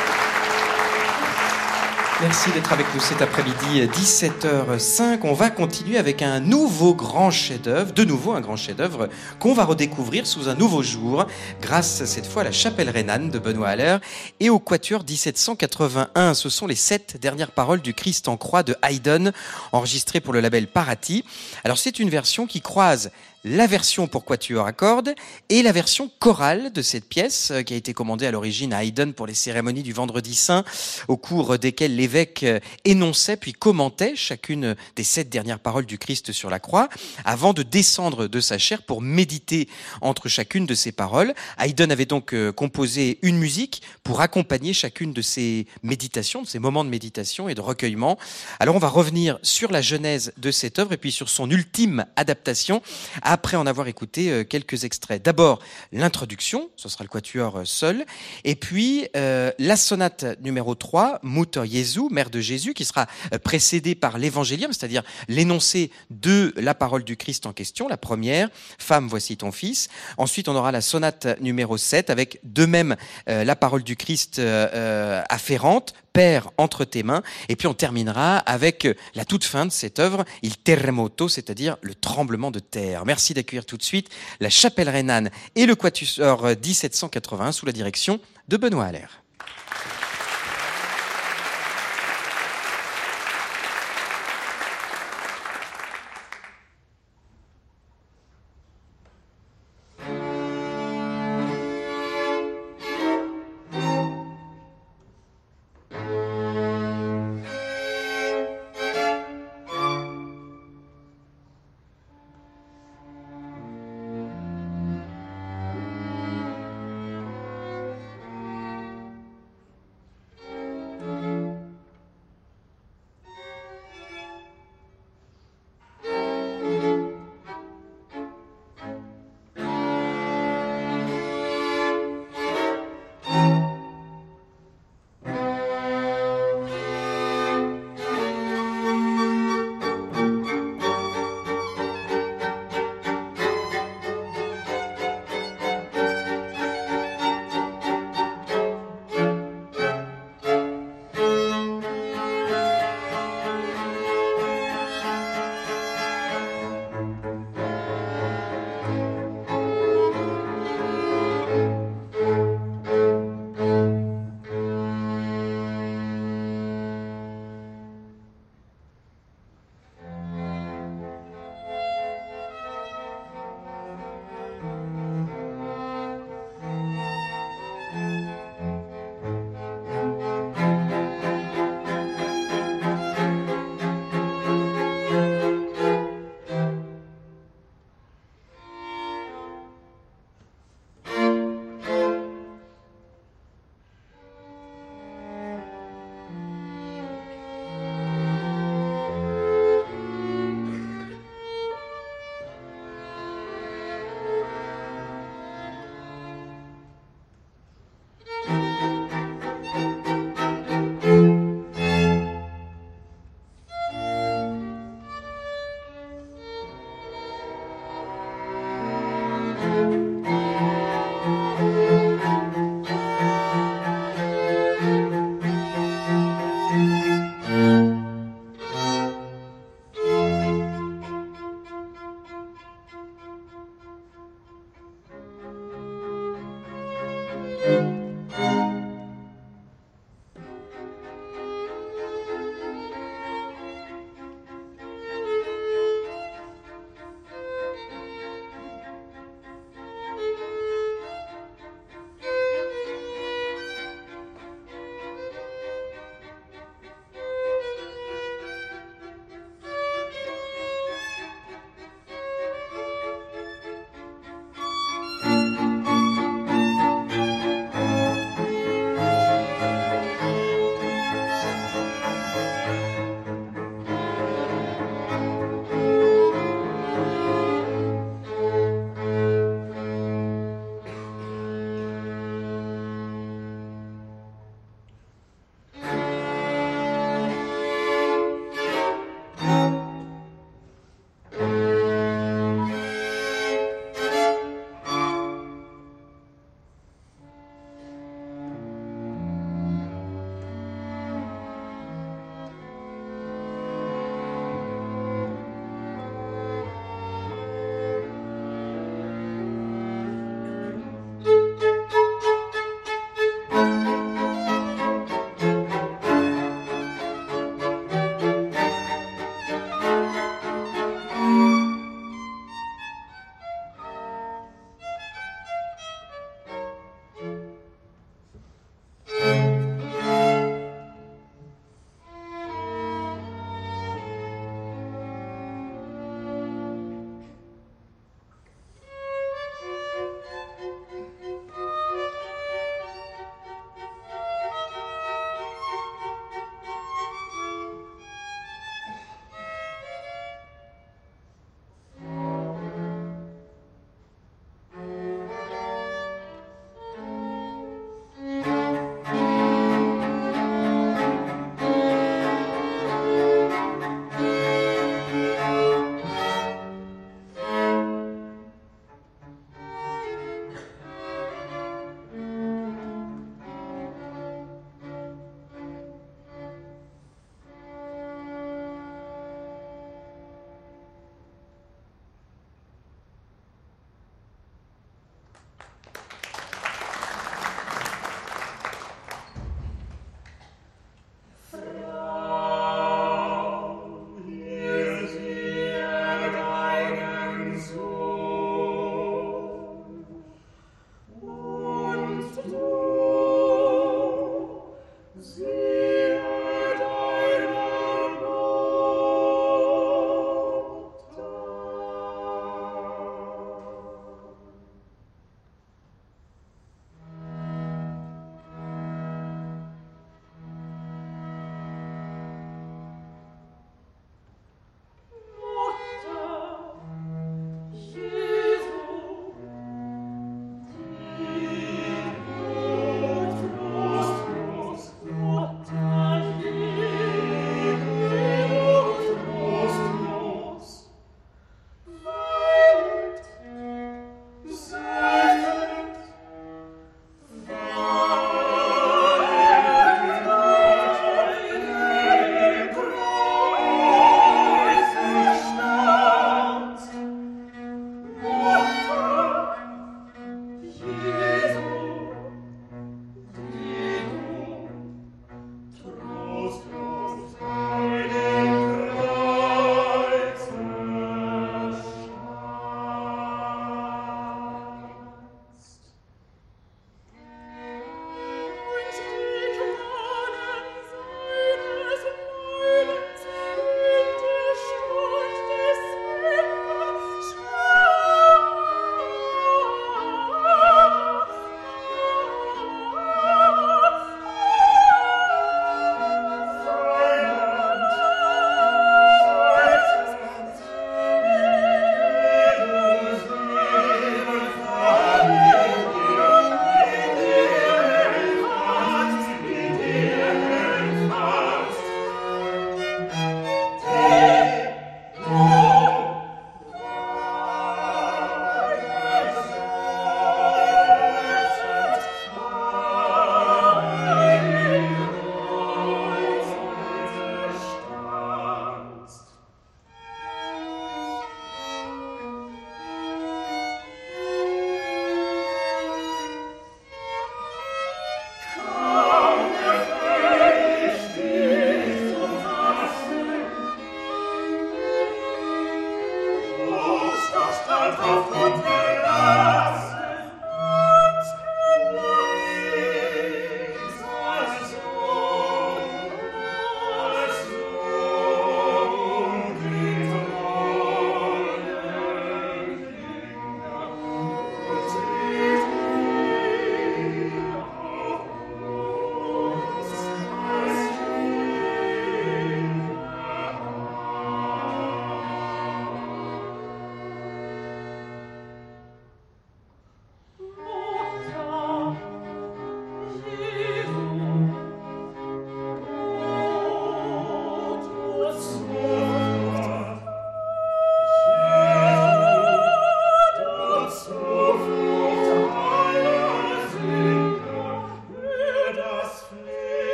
Merci d'être avec nous cet après-midi, 17h05. On va continuer avec un nouveau grand chef-d'œuvre, de nouveau un grand chef-d'œuvre qu'on va redécouvrir sous un nouveau jour, grâce cette fois à la chapelle rhénane de Benoît Haller et au Quatuor 1781. Ce sont les sept dernières paroles du Christ en croix de Haydn, enregistrées pour le label Parati. Alors c'est une version qui croise la version pour quatuor à cordes et la version chorale de cette pièce euh, qui a été commandée à l'origine à Haydn pour les cérémonies du Vendredi Saint, au cours desquelles l'évêque euh, énonçait puis commentait chacune des sept dernières paroles du Christ sur la croix, avant de descendre de sa chair pour méditer entre chacune de ces paroles. Haydn avait donc euh, composé une musique pour accompagner chacune de ces méditations, de ces moments de méditation et de recueillement. Alors on va revenir sur la genèse de cette œuvre et puis sur son ultime adaptation après en avoir écouté euh, quelques extraits. D'abord, l'introduction, ce sera le quatuor euh, seul, et puis euh, la sonate numéro 3, Mutter Jesu, Mère de Jésus, qui sera précédée par l'évangélium, c'est-à-dire l'énoncé de la parole du Christ en question, la première, Femme, voici ton fils. Ensuite, on aura la sonate numéro 7, avec de même la parole du Christ afférente, Père entre tes mains. Et puis on terminera avec la toute fin de cette œuvre, Il Terremoto, c'est-à-dire le tremblement de terre. Merci d'accueillir tout de suite la chapelle rhénane et le quatuor 1781 sous la direction de Benoît Allaire.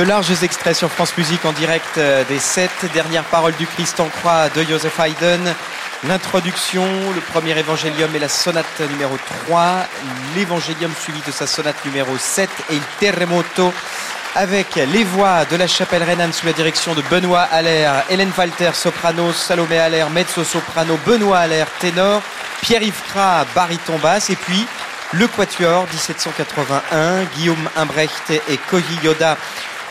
De larges extraits sur France Musique en direct euh, des sept dernières paroles du Christ en croix de Joseph Haydn. L'introduction, le premier évangélium et la sonate numéro 3, l'évangélium suivi de sa sonate numéro 7 et il terremoto avec les voix de la chapelle Renan sous la direction de Benoît Allaire, Hélène Walter, soprano, Salomé Allaire, mezzo-soprano, Benoît Allaire, ténor, Pierre-Yves Kra, baryton basse, et puis le Quatuor 1781, Guillaume Imbrecht et Koji Yoda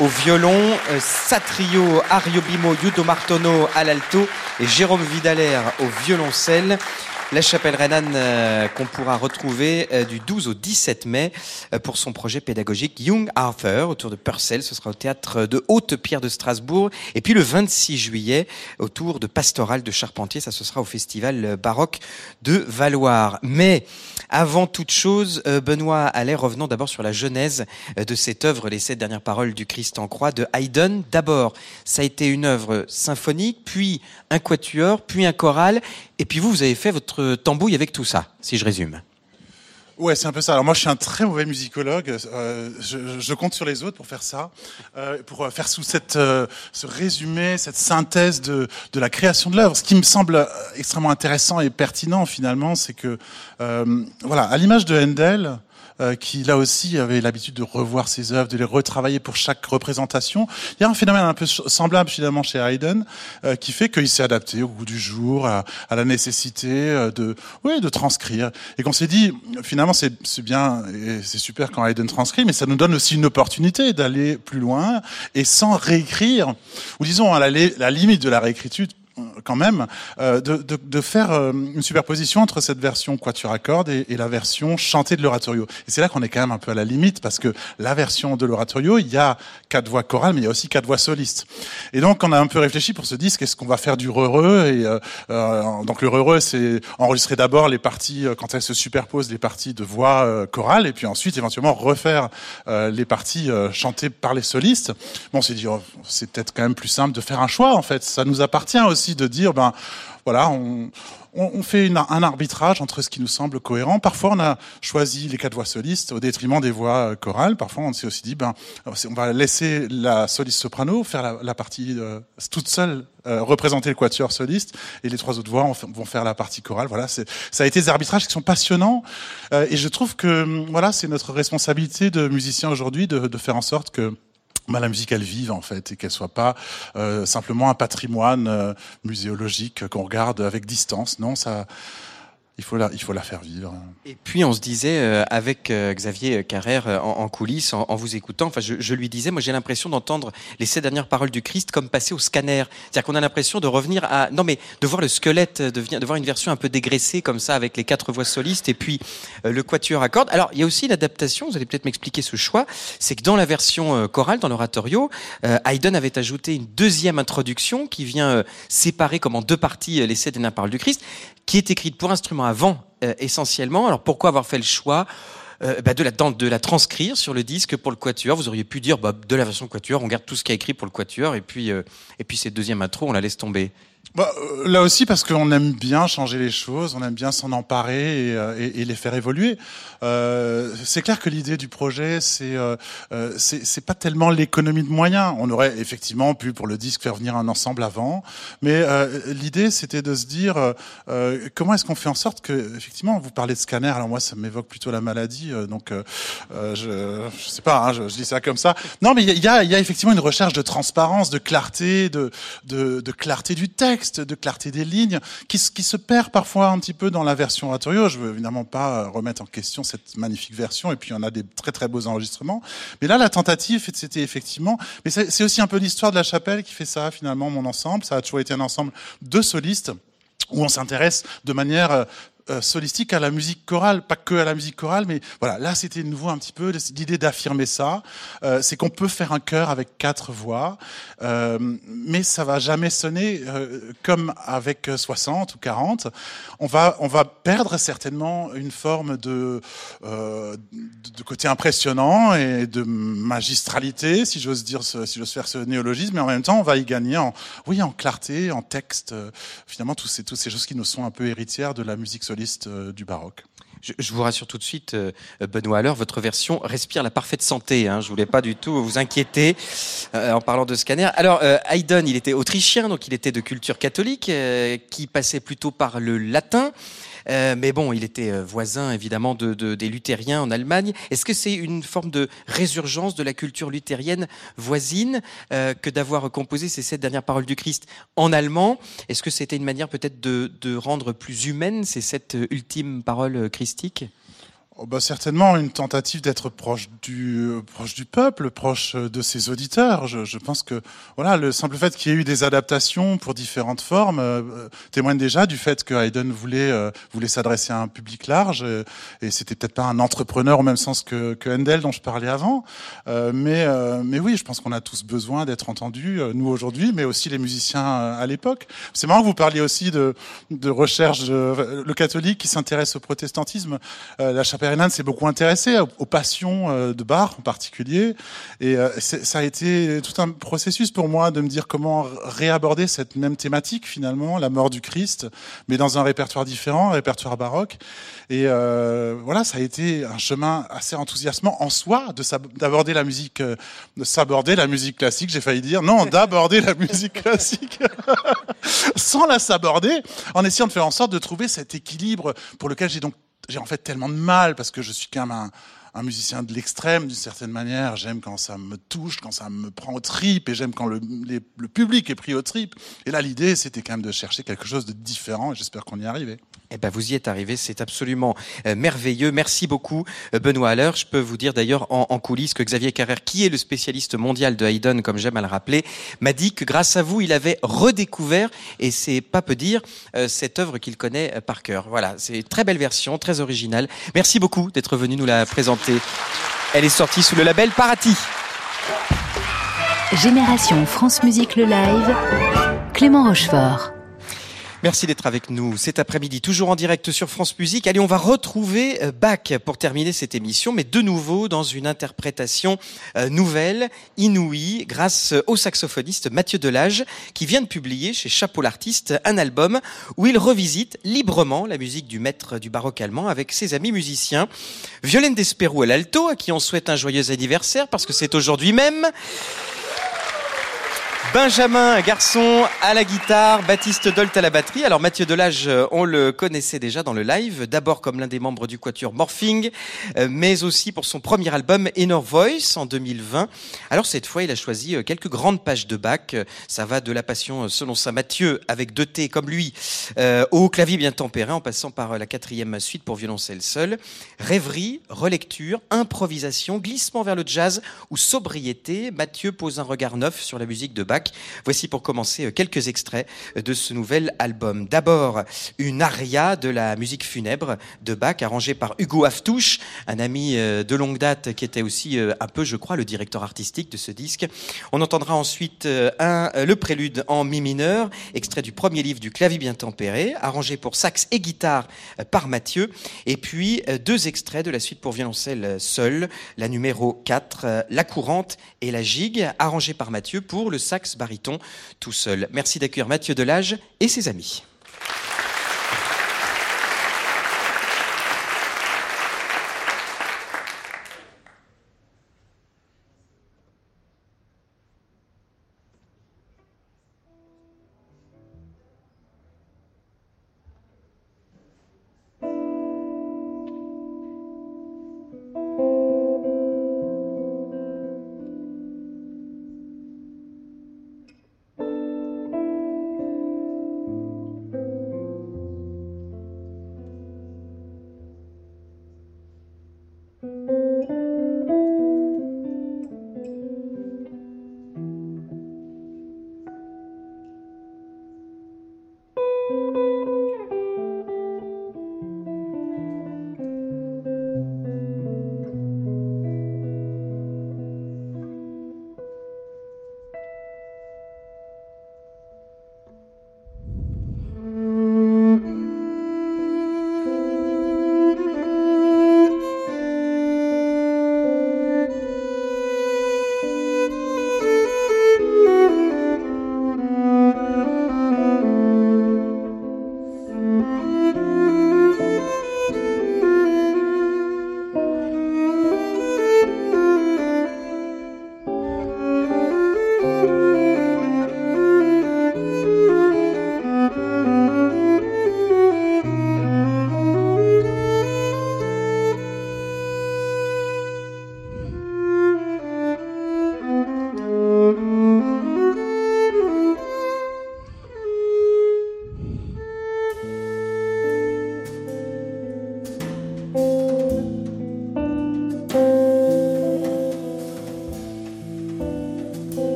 au violon, euh, Satrio Ariobimo Yudo Martono à l'alto et Jérôme Vidaler au violoncelle. La chapelle Renan euh, qu'on pourra retrouver euh, du 12 au 17 mai pour son projet pédagogique Young Arthur autour de Purcell. Ce sera au théâtre de Haute-Pierre de Strasbourg. Et puis le 26 juillet autour de Pastoral de Charpentier. Ça, ce sera au festival baroque de Valoir. Mais avant toute chose, Benoît Allais, revenons d'abord sur la genèse de cette œuvre, les sept dernières paroles du Christ en croix de Haydn. D'abord, ça a été une œuvre symphonique, puis un quatuor, puis un choral. Et puis vous, vous avez fait votre tambouille avec tout ça, si je résume. Ouais, c'est un peu ça. Alors moi, je suis un très mauvais musicologue. Euh, je, je, compte sur les autres pour faire ça, euh, pour faire sous cette, euh, ce résumé, cette synthèse de, de la création de l'œuvre. Ce qui me semble euh, extrêmement intéressant et pertinent finalement, c'est que, euh, voilà, à l'image de Handel, euh, qui là aussi avait l'habitude de revoir ses œuvres, de les retravailler pour chaque représentation. Il y a un phénomène un peu semblable finalement chez Haydn, euh, qui fait qu'il s'est adapté au goût du jour, à, à la nécessité euh, de, oui, de transcrire, et qu'on s'est dit finalement c'est bien et c'est super quand Haydn transcrit, mais ça nous donne aussi une opportunité d'aller plus loin et sans réécrire, ou disons à la, la limite de la réécriture quand même, euh, de, faire euh, une superposition entre cette version quatuor à et, la version chantée de l'oratorio. Et c'est là qu'on est quand même un peu à la limite, parce que la version de l'oratorio, il y a quatre voix chorales, mais il y a aussi quatre voix solistes. Et donc, on a un peu réfléchi pour ce disque, est-ce qu'on va faire du reureux Et euh, euh, donc, le reureux, c'est enregistrer d'abord les parties, euh, quand elles se superposent, les parties de voix euh, chorales, et puis ensuite, éventuellement, refaire les parties chantées par les solistes. Bon, on s'est dit, oh, c'est peut-être quand même plus simple de faire un choix, en fait. Ça nous appartient aussi de dire, ben voilà, on, on, fait un arbitrage entre ce qui nous semble cohérent. Parfois, on a choisi les quatre voix solistes au détriment des voix chorales. Parfois, on s'est aussi dit, ben, on va laisser la soliste soprano faire la, partie euh, toute seule, euh, représenter le quatuor soliste, et les trois autres voix vont faire la partie chorale. Voilà, ça a été des arbitrages qui sont passionnants, euh, et je trouve que voilà, c'est notre responsabilité de musiciens aujourd'hui de faire en sorte que bah, la musique elle vive en fait et qu'elle soit pas euh, simplement un patrimoine euh, muséologique qu'on regarde avec distance. Non, ça il faut la, il faut la faire vivre. Et puis on se disait euh, avec euh, Xavier Carrère euh, en, en, coulisses, en, vous écoutant, enfin je, je lui disais, moi j'ai l'impression d'entendre les sept dernières paroles du Christ comme passer au scanner. C'est-à-dire qu'on a l'impression de revenir à, non mais de voir le squelette, de, de voir une version un peu dégraissée comme ça avec les quatre voix solistes et puis le quatuor à cordes. Alors il y a aussi l'adaptation. Vous allez peut-être m'expliquer ce choix. C'est que dans la version chorale, dans l'oratorio, Haydn avait ajouté une deuxième introduction qui vient séparer comme en deux parties les sept dernières paroles du Christ, qui est écrite pour instrument avant euh, essentiellement. Alors pourquoi avoir fait le choix euh, bah de, la, transcrire sur le disque pour le quatuor? Vous auriez pu dire bah, de la version quatuor, on garde tout ce qui a écrit pour le quatuor et puis euh, et puis cette deuxième intro, on la laisse tomber. Bah, là aussi parce qu'on aime bien changer les choses, on aime bien s'en emparer et, et, les faire évoluer. Euh, c'est clair que l'idée du projet, c'est euh, c'est pas tellement l'économie de moyens. On aurait effectivement pu pour le disque faire venir un ensemble avant, mais euh, l'idée c'était de se dire euh, comment est-ce qu'on fait en sorte que effectivement vous parlez de scanner. Alors moi ça m'évoque plutôt la maladie, donc je, je sais pas, hein, je, je, dis ça comme ça. Non, mais il y a, y a effectivement une recherche de transparence, de clarté, de, de, de clarté du texte de clarté des lignes, qui, se perd parfois un petit peu dans la version oratorio. Je veux évidemment pas remettre en question cette magnifique version, et puis on a des très très beaux enregistrements. Mais là, la tentative, c'était effectivement, mais c'est aussi un peu l'histoire de la chapelle qui fait ça finalement, mon ensemble. Ça a toujours été un ensemble de solistes où on s'intéresse de manière euh, solistique à la musique chorale, pas que à la musique chorale, mais voilà, là c'était nouveau un petit peu l'idée d'affirmer ça. Euh, c'est qu'on peut faire un chœur avec quatre voix, euh, mais ça va jamais sonner euh, comme avec 60 ou 40. On va, on va perdre certainement une forme de, euh, de côté impressionnant et de magistralité, si j'ose dire, si j'ose faire ce néologisme, mais en même temps on va y gagner en, oui, en clarté, en texte, finalement tous ces, toutes ces choses qui nous sont un peu héritières de la musique soliste solistes du baroque. Je, vous rassure tout de suite, Benoît Haller, votre version respire la parfaite santé. Hein. Je voulais pas du tout vous inquiéter en parlant de scanner. Alors, Haydn, il était autrichien, donc il était de culture catholique, qui passait plutôt par le latin. Euh, mais bon, il était euh, voisin évidemment de, des luthériens en Allemagne. Est-ce que c'est une forme de résurgence de la culture luthérienne voisine euh, que d'avoir composé ces sept dernières paroles du Christ en allemand? Est-ce que c'était une manière peut-être de, de rendre plus humaines ces sept ultimes paroles christiques? Bah certainement une tentative d'être proche du proche du peuple, proche de ses auditeurs. Je, je pense que voilà le simple fait qu'il y ait eu des adaptations pour différentes formes euh, témoigne déjà du fait que Haydn voulait euh, voulait s'adresser à un public large euh, et c'était peut-être pas un entrepreneur au même sens que, que Handel dont je parlais avant, mais mais oui, je pense qu'on a tous besoin d'être entendus, nous aujourd'hui, mais aussi les musiciens à l'époque. C'est marrant que vous parliez aussi de de recherche le catholique qui s'intéresse au protestantisme, la chapelle Ferdinand s'est beaucoup intéressé aux, passions euh, de Bach en particulier. Et euh, ça a été tout un processus pour moi de me dire comment réaborder cette même thématique finalement, la mort du Christ, mais dans un répertoire différent, un répertoire baroque. Et euh, voilà, ça a été un chemin assez enthousiasmant en soi d'aborder la musique, de s'aborder la musique classique. J'ai failli dire non, d'aborder la musique [LAUGHS] classique [LAUGHS] sans la s'aborder, en essayant de faire en sorte de trouver cet équilibre pour lequel j'ai donc j'ai en fait tellement de mal parce que je suis quand même un, musicien de l'extrême d'une certaine manière. J'aime quand ça me touche, quand ça me prend au trip, et j'aime quand le, le, public est pris au trip. Et là, l'idée, c'était quand même de chercher quelque chose de différent, et j'espère qu'on y est arrivé. Eh ben, vous y êtes arrivé, c'est absolument euh, merveilleux. Merci beaucoup, euh, Benoît Haller. Je peux vous dire d'ailleurs en, coulisses que Xavier Carrère, qui est le spécialiste mondial de Haydn, comme j'aime à le rappeler, m'a dit que grâce à vous, il avait redécouvert, et c'est pas peu dire, euh, cette œuvre qu'il connaît par cœur. Voilà, c'est une très belle version, très originale. Merci beaucoup d'être venu nous la présenter. Elle est sortie sous le label Parati. Génération France Musique le live, Clément Rochefort. Merci d'être avec nous cet après-midi, toujours en direct sur France Musique. Allez, on va retrouver euh, Bach pour terminer cette émission, mais de nouveau dans une interprétation euh, nouvelle, inouïe, grâce au saxophoniste Mathieu Delage, qui vient de publier chez Chapeau l'artiste un album où il revisite librement la musique du maître du baroque allemand avec ses amis musiciens. Violaine Desperou à l'alto, à qui on souhaite un joyeux anniversaire parce que c'est aujourd'hui même. Benjamin Garçon à la guitare, Baptiste Dolt à la batterie. Alors Mathieu Delage, euh, on le connaissait déjà dans le live, d'abord comme l'un des membres du quatuor Morphing, euh, mais aussi pour son premier album Inner Voice en 2020. Alors cette fois, il a choisi euh, quelques grandes pages de Bach. Ça va de la passion selon saint Mathieu avec deux T comme lui, au clavier bien tempéré en passant par la quatrième suite pour violoncelle seul. Rêverie, relecture, improvisation, glissement vers le jazz ou sobriété. Mathieu pose un regard neuf sur la musique de Bach Voici pour commencer euh, quelques extraits euh, de ce nouvel album. D'abord, une aria de la musique funèbre de Bach, arrangée par Hugo Aftouche, un ami euh, de longue date qui était aussi un peu, je crois, le directeur artistique de ce disque. On entendra ensuite un, le prélude en mi mineur, extrait du premier livre du clavier bien tempéré, arrangé pour sax et guitare par Mathieu. Et puis deux extraits de la suite pour violoncelle seul, la numéro 4, la courante et la gigue, arrangée par Mathieu pour le sax Bariton tout seul. Merci d'accueillir Mathieu Delage et ses amis.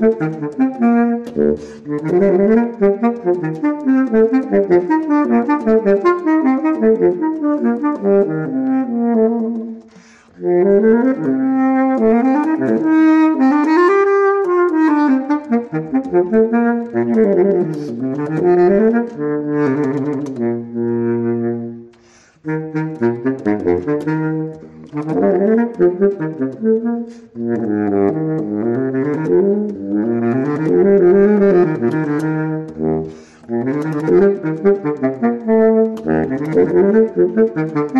Thank you. Mm-hmm.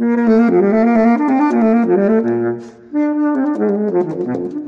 Thank you.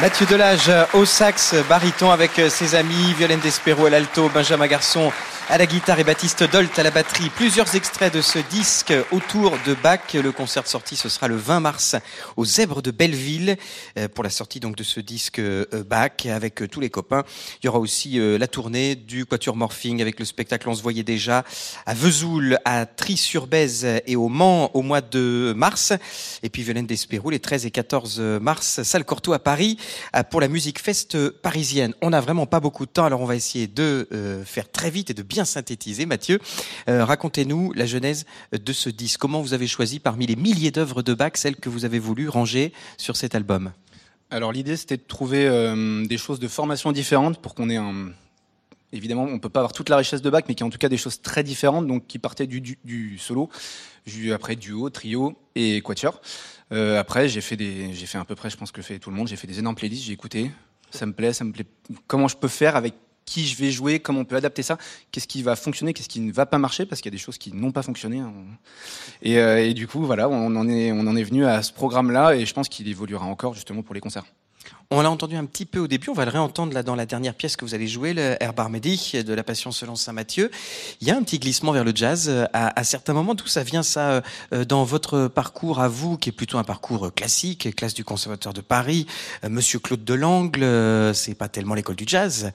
Mathieu Delage au sax, baryton avec ses amis, Violaine Despero à l'alto, Benjamin Garçon à la guitare et Baptiste Dolt à la batterie. Plusieurs extraits de ce disque autour de Bach. Le concert de sortie, ce sera le 20 mars aux Zèbres de Belleville euh, pour la sortie donc de ce disque euh, Bach avec euh, tous les copains. Il y aura aussi la tournée du Quatuor Morphing avec le spectacle On se voyait déjà à Vesoul, à Tri-sur-Bèze et au Mans au mois de mars. Et puis Violaine Despérou les 13 et 14 mars, salle Cortot à Paris pour la Musique Fest parisienne. On n'a vraiment pas beaucoup de temps, alors on va essayer de faire très vite et de bien synthétiser. Mathieu, euh, racontez-nous la genèse de ce disque. Comment vous avez choisi parmi les milliers d'œuvres de Bach celle que vous avez voulu ranger sur cet album? Alors l'idée c'était de trouver euh, des choses de formation différentes pour qu'on ait un... Évidemment, on peut pas avoir toute la richesse de Bach, mais qui en tout cas des choses très différentes, donc qui partaient du, du, solo, après duo, trio et quatuor. Euh, après, j'ai fait des, j'ai fait à peu près, je pense que fait tout le monde, j'ai fait des énormes playlists, j'ai écouté, ça me plaît, ça me plaît. Comment je peux faire avec qui je vais jouer, comment on peut adapter ça, qu'est-ce qui va fonctionner, qu'est-ce qui ne va pas marcher, parce qu'il y a des choses qui n'ont pas fonctionné. Hein. Et, euh, et, du coup, voilà, on en est, on en est venu à ce programme-là, et je pense qu'il évoluera encore justement pour les concerts. On l'a entendu un petit peu au début, on va le réentendre là dans la dernière pièce que vous allez jouer, le Air Barmedy de La Passion selon Saint Matthieu. Il y a un petit glissement vers le jazz euh, à, à certains moments. D'où ça vient ça euh, dans votre parcours à vous, qui est plutôt un parcours classique, classe du Conservatoire de Paris, Monsieur Claude Delangle, c'est pas tellement l'école du jazz.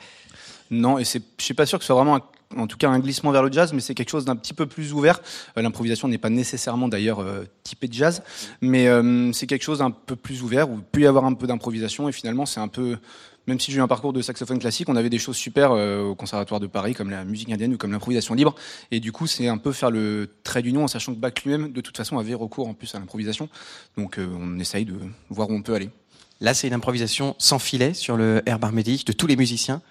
Non, et je suis pas sûr que ce soit vraiment en tout cas un glissement vers le jazz, mais c'est quelque chose d'un petit peu plus ouvert. Euh, l'improvisation n'est pas nécessairement d'ailleurs euh, typée de jazz, mais euh, c'est quelque chose d'un peu plus ouvert où il peut y avoir un peu d'improvisation et finalement c'est un peu, même si j'ai eu un parcours de saxophone classique, on avait des choses super au conservatoire de Paris comme la musique indienne ou comme l'improvisation libre, et du coup c'est un peu faire le trait d'union en sachant que Bach lui-même de toute façon avait recours en plus à l'improvisation, donc on essaye de voir où on peut aller. Là, c'est une improvisation sans filet sur le air Barmedy de tous les musiciens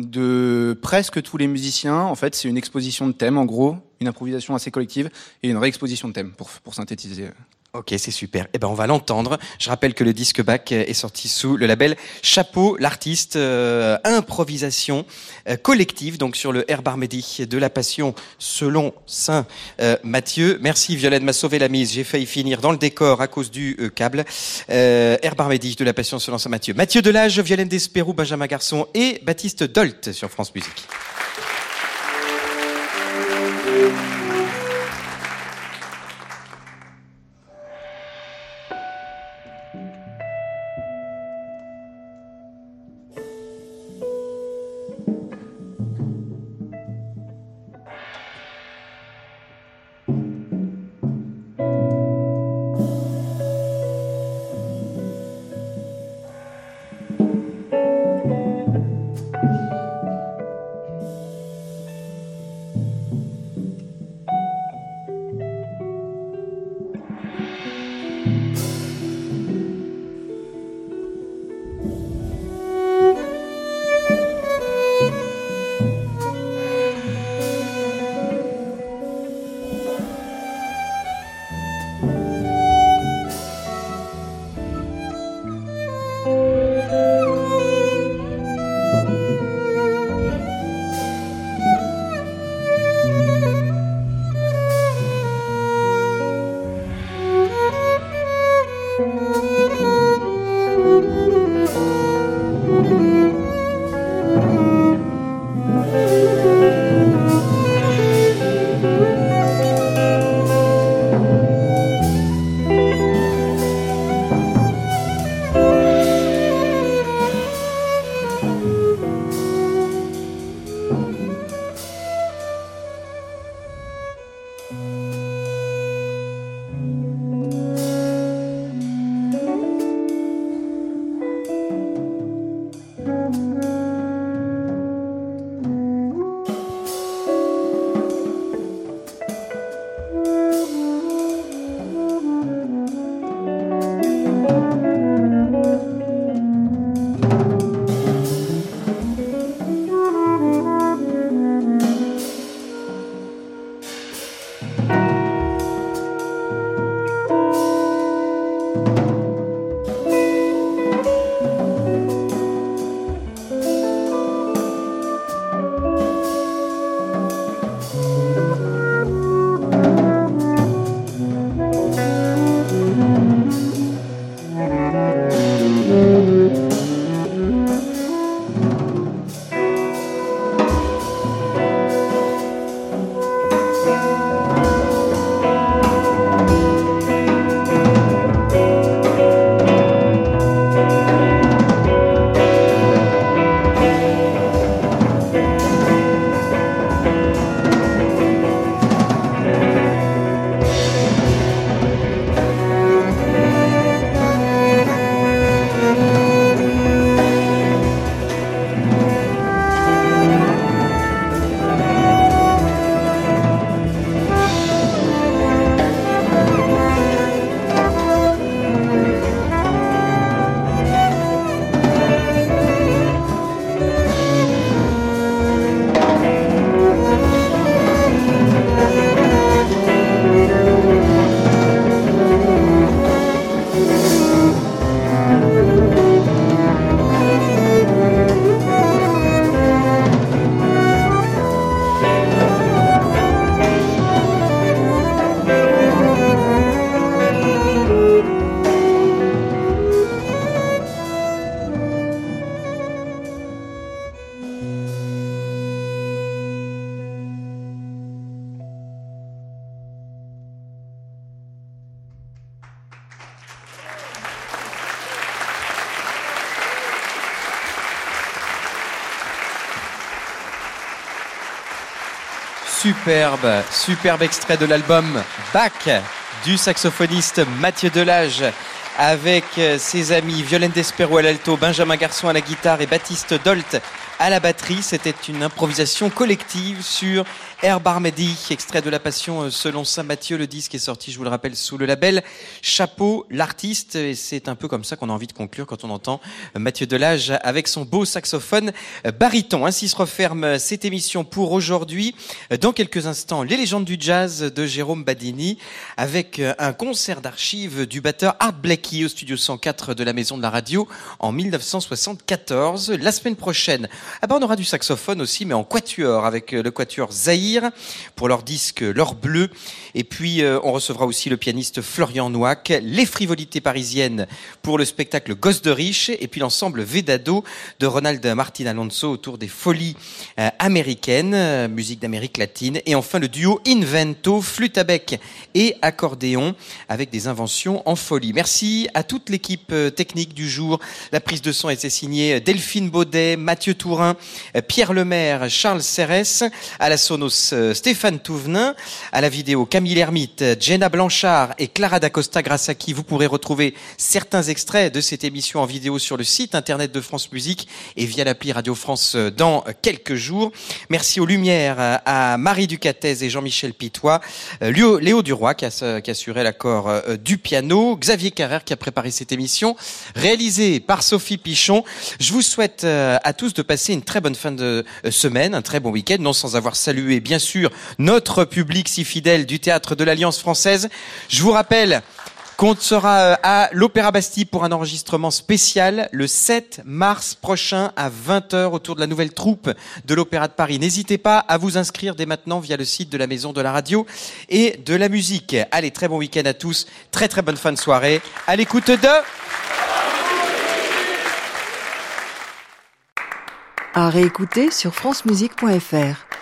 de presque tous les musiciens. En fait, c'est une exposition de thèmes, en gros, une improvisation assez collective et une réexposition de thèmes, pour, pour synthétiser. Ok, c'est super. Eh ben, on va l'entendre. Je rappelle que le disque bac est sorti sous le label Chapeau, l'artiste, euh, improvisation euh, collective, donc sur le Air Barmedy de la Passion, selon Saint euh, Mathieu. Merci Violaine m'a sauvé la mise. J'ai failli finir dans le décor à cause du câble. Air Barmedy de la Passion, selon Saint Mathieu. Mathieu Delage, Violaine Despérou, Benjamin Garçon et Baptiste Dolt sur France Musique. Superbe, superbe extrait de l'album Back du saxophoniste Mathieu Delage avec euh, ses amis Violaine Despero à l'alto, Benjamin Garçon à la guitare et Baptiste Dolt à la batterie. C'était une improvisation collective sur Air Barmedy, extrait de La Passion euh, selon Saint Matthieu. Le disque est sorti, je vous le rappelle, sous le label Chapeau, l'artiste. Et c'est un peu comme ça qu'on a envie de conclure quand on entend Mathieu Delage avec son beau saxophone baryton. Ainsi se referme cette émission pour aujourd'hui. Dans quelques instants, les légendes du jazz de Jérôme Badini avec un concert d'archives du batteur Art Blakey au studio 104 de la Maison de la Radio en 1974. La semaine prochaine, ah ben on aura du saxophone aussi, mais en quatuor avec le quatuor Pour leur disque L'Or Bleu. Et puis euh, on recevra aussi le pianiste Florian Nouac, les frivolités parisiennes pour le spectacle Gosse de riche, et puis l'ensemble Vedado de Ronald Martin Alonso autour des folies euh, américaines, euh, musique d'Amérique latine, et enfin le duo Invento, flûte à bec et accordéon avec des inventions en folie. Merci à toute l'équipe technique du jour. La prise de son était signée Delphine Baudet, Mathieu Tourin, Pierre Lemaire, Charles Serres, à la sonos Stéphane Touvenin, à la vidéo Hermite, Jenna Blanchard et Clara Dacosta grâce à qui vous pourrez retrouver certains extraits de cette émission en vidéo sur le site internet de France Musique et via l'appli Radio France dans quelques jours. Merci aux Lumières, à Marie Ducatez et Jean-Michel Pitois, Léo Duroy qui, a, qui assurait l'accord euh, du piano, Xavier Carrère qui a préparé cette émission, réalisée par Sophie Pichon. Je vous souhaite euh, à tous de passer une très bonne fin de euh, semaine, un très bon week-end, non sans avoir salué bien sûr notre public si fidèle du théâtre de l'Alliance française. Je vous rappelle qu'on sera euh, à l'Opéra Bastille pour un enregistrement spécial le 7 mars prochain à 20h autour de la nouvelle troupe de l'Opéra de Paris. N'hésitez pas à vous inscrire dès maintenant via le site de la Maison de la Radio et de la musique. Allez, très bon week-end à tous, très très bonne fin de soirée. À l'écoute de... À réécouter sur francemusique.fr.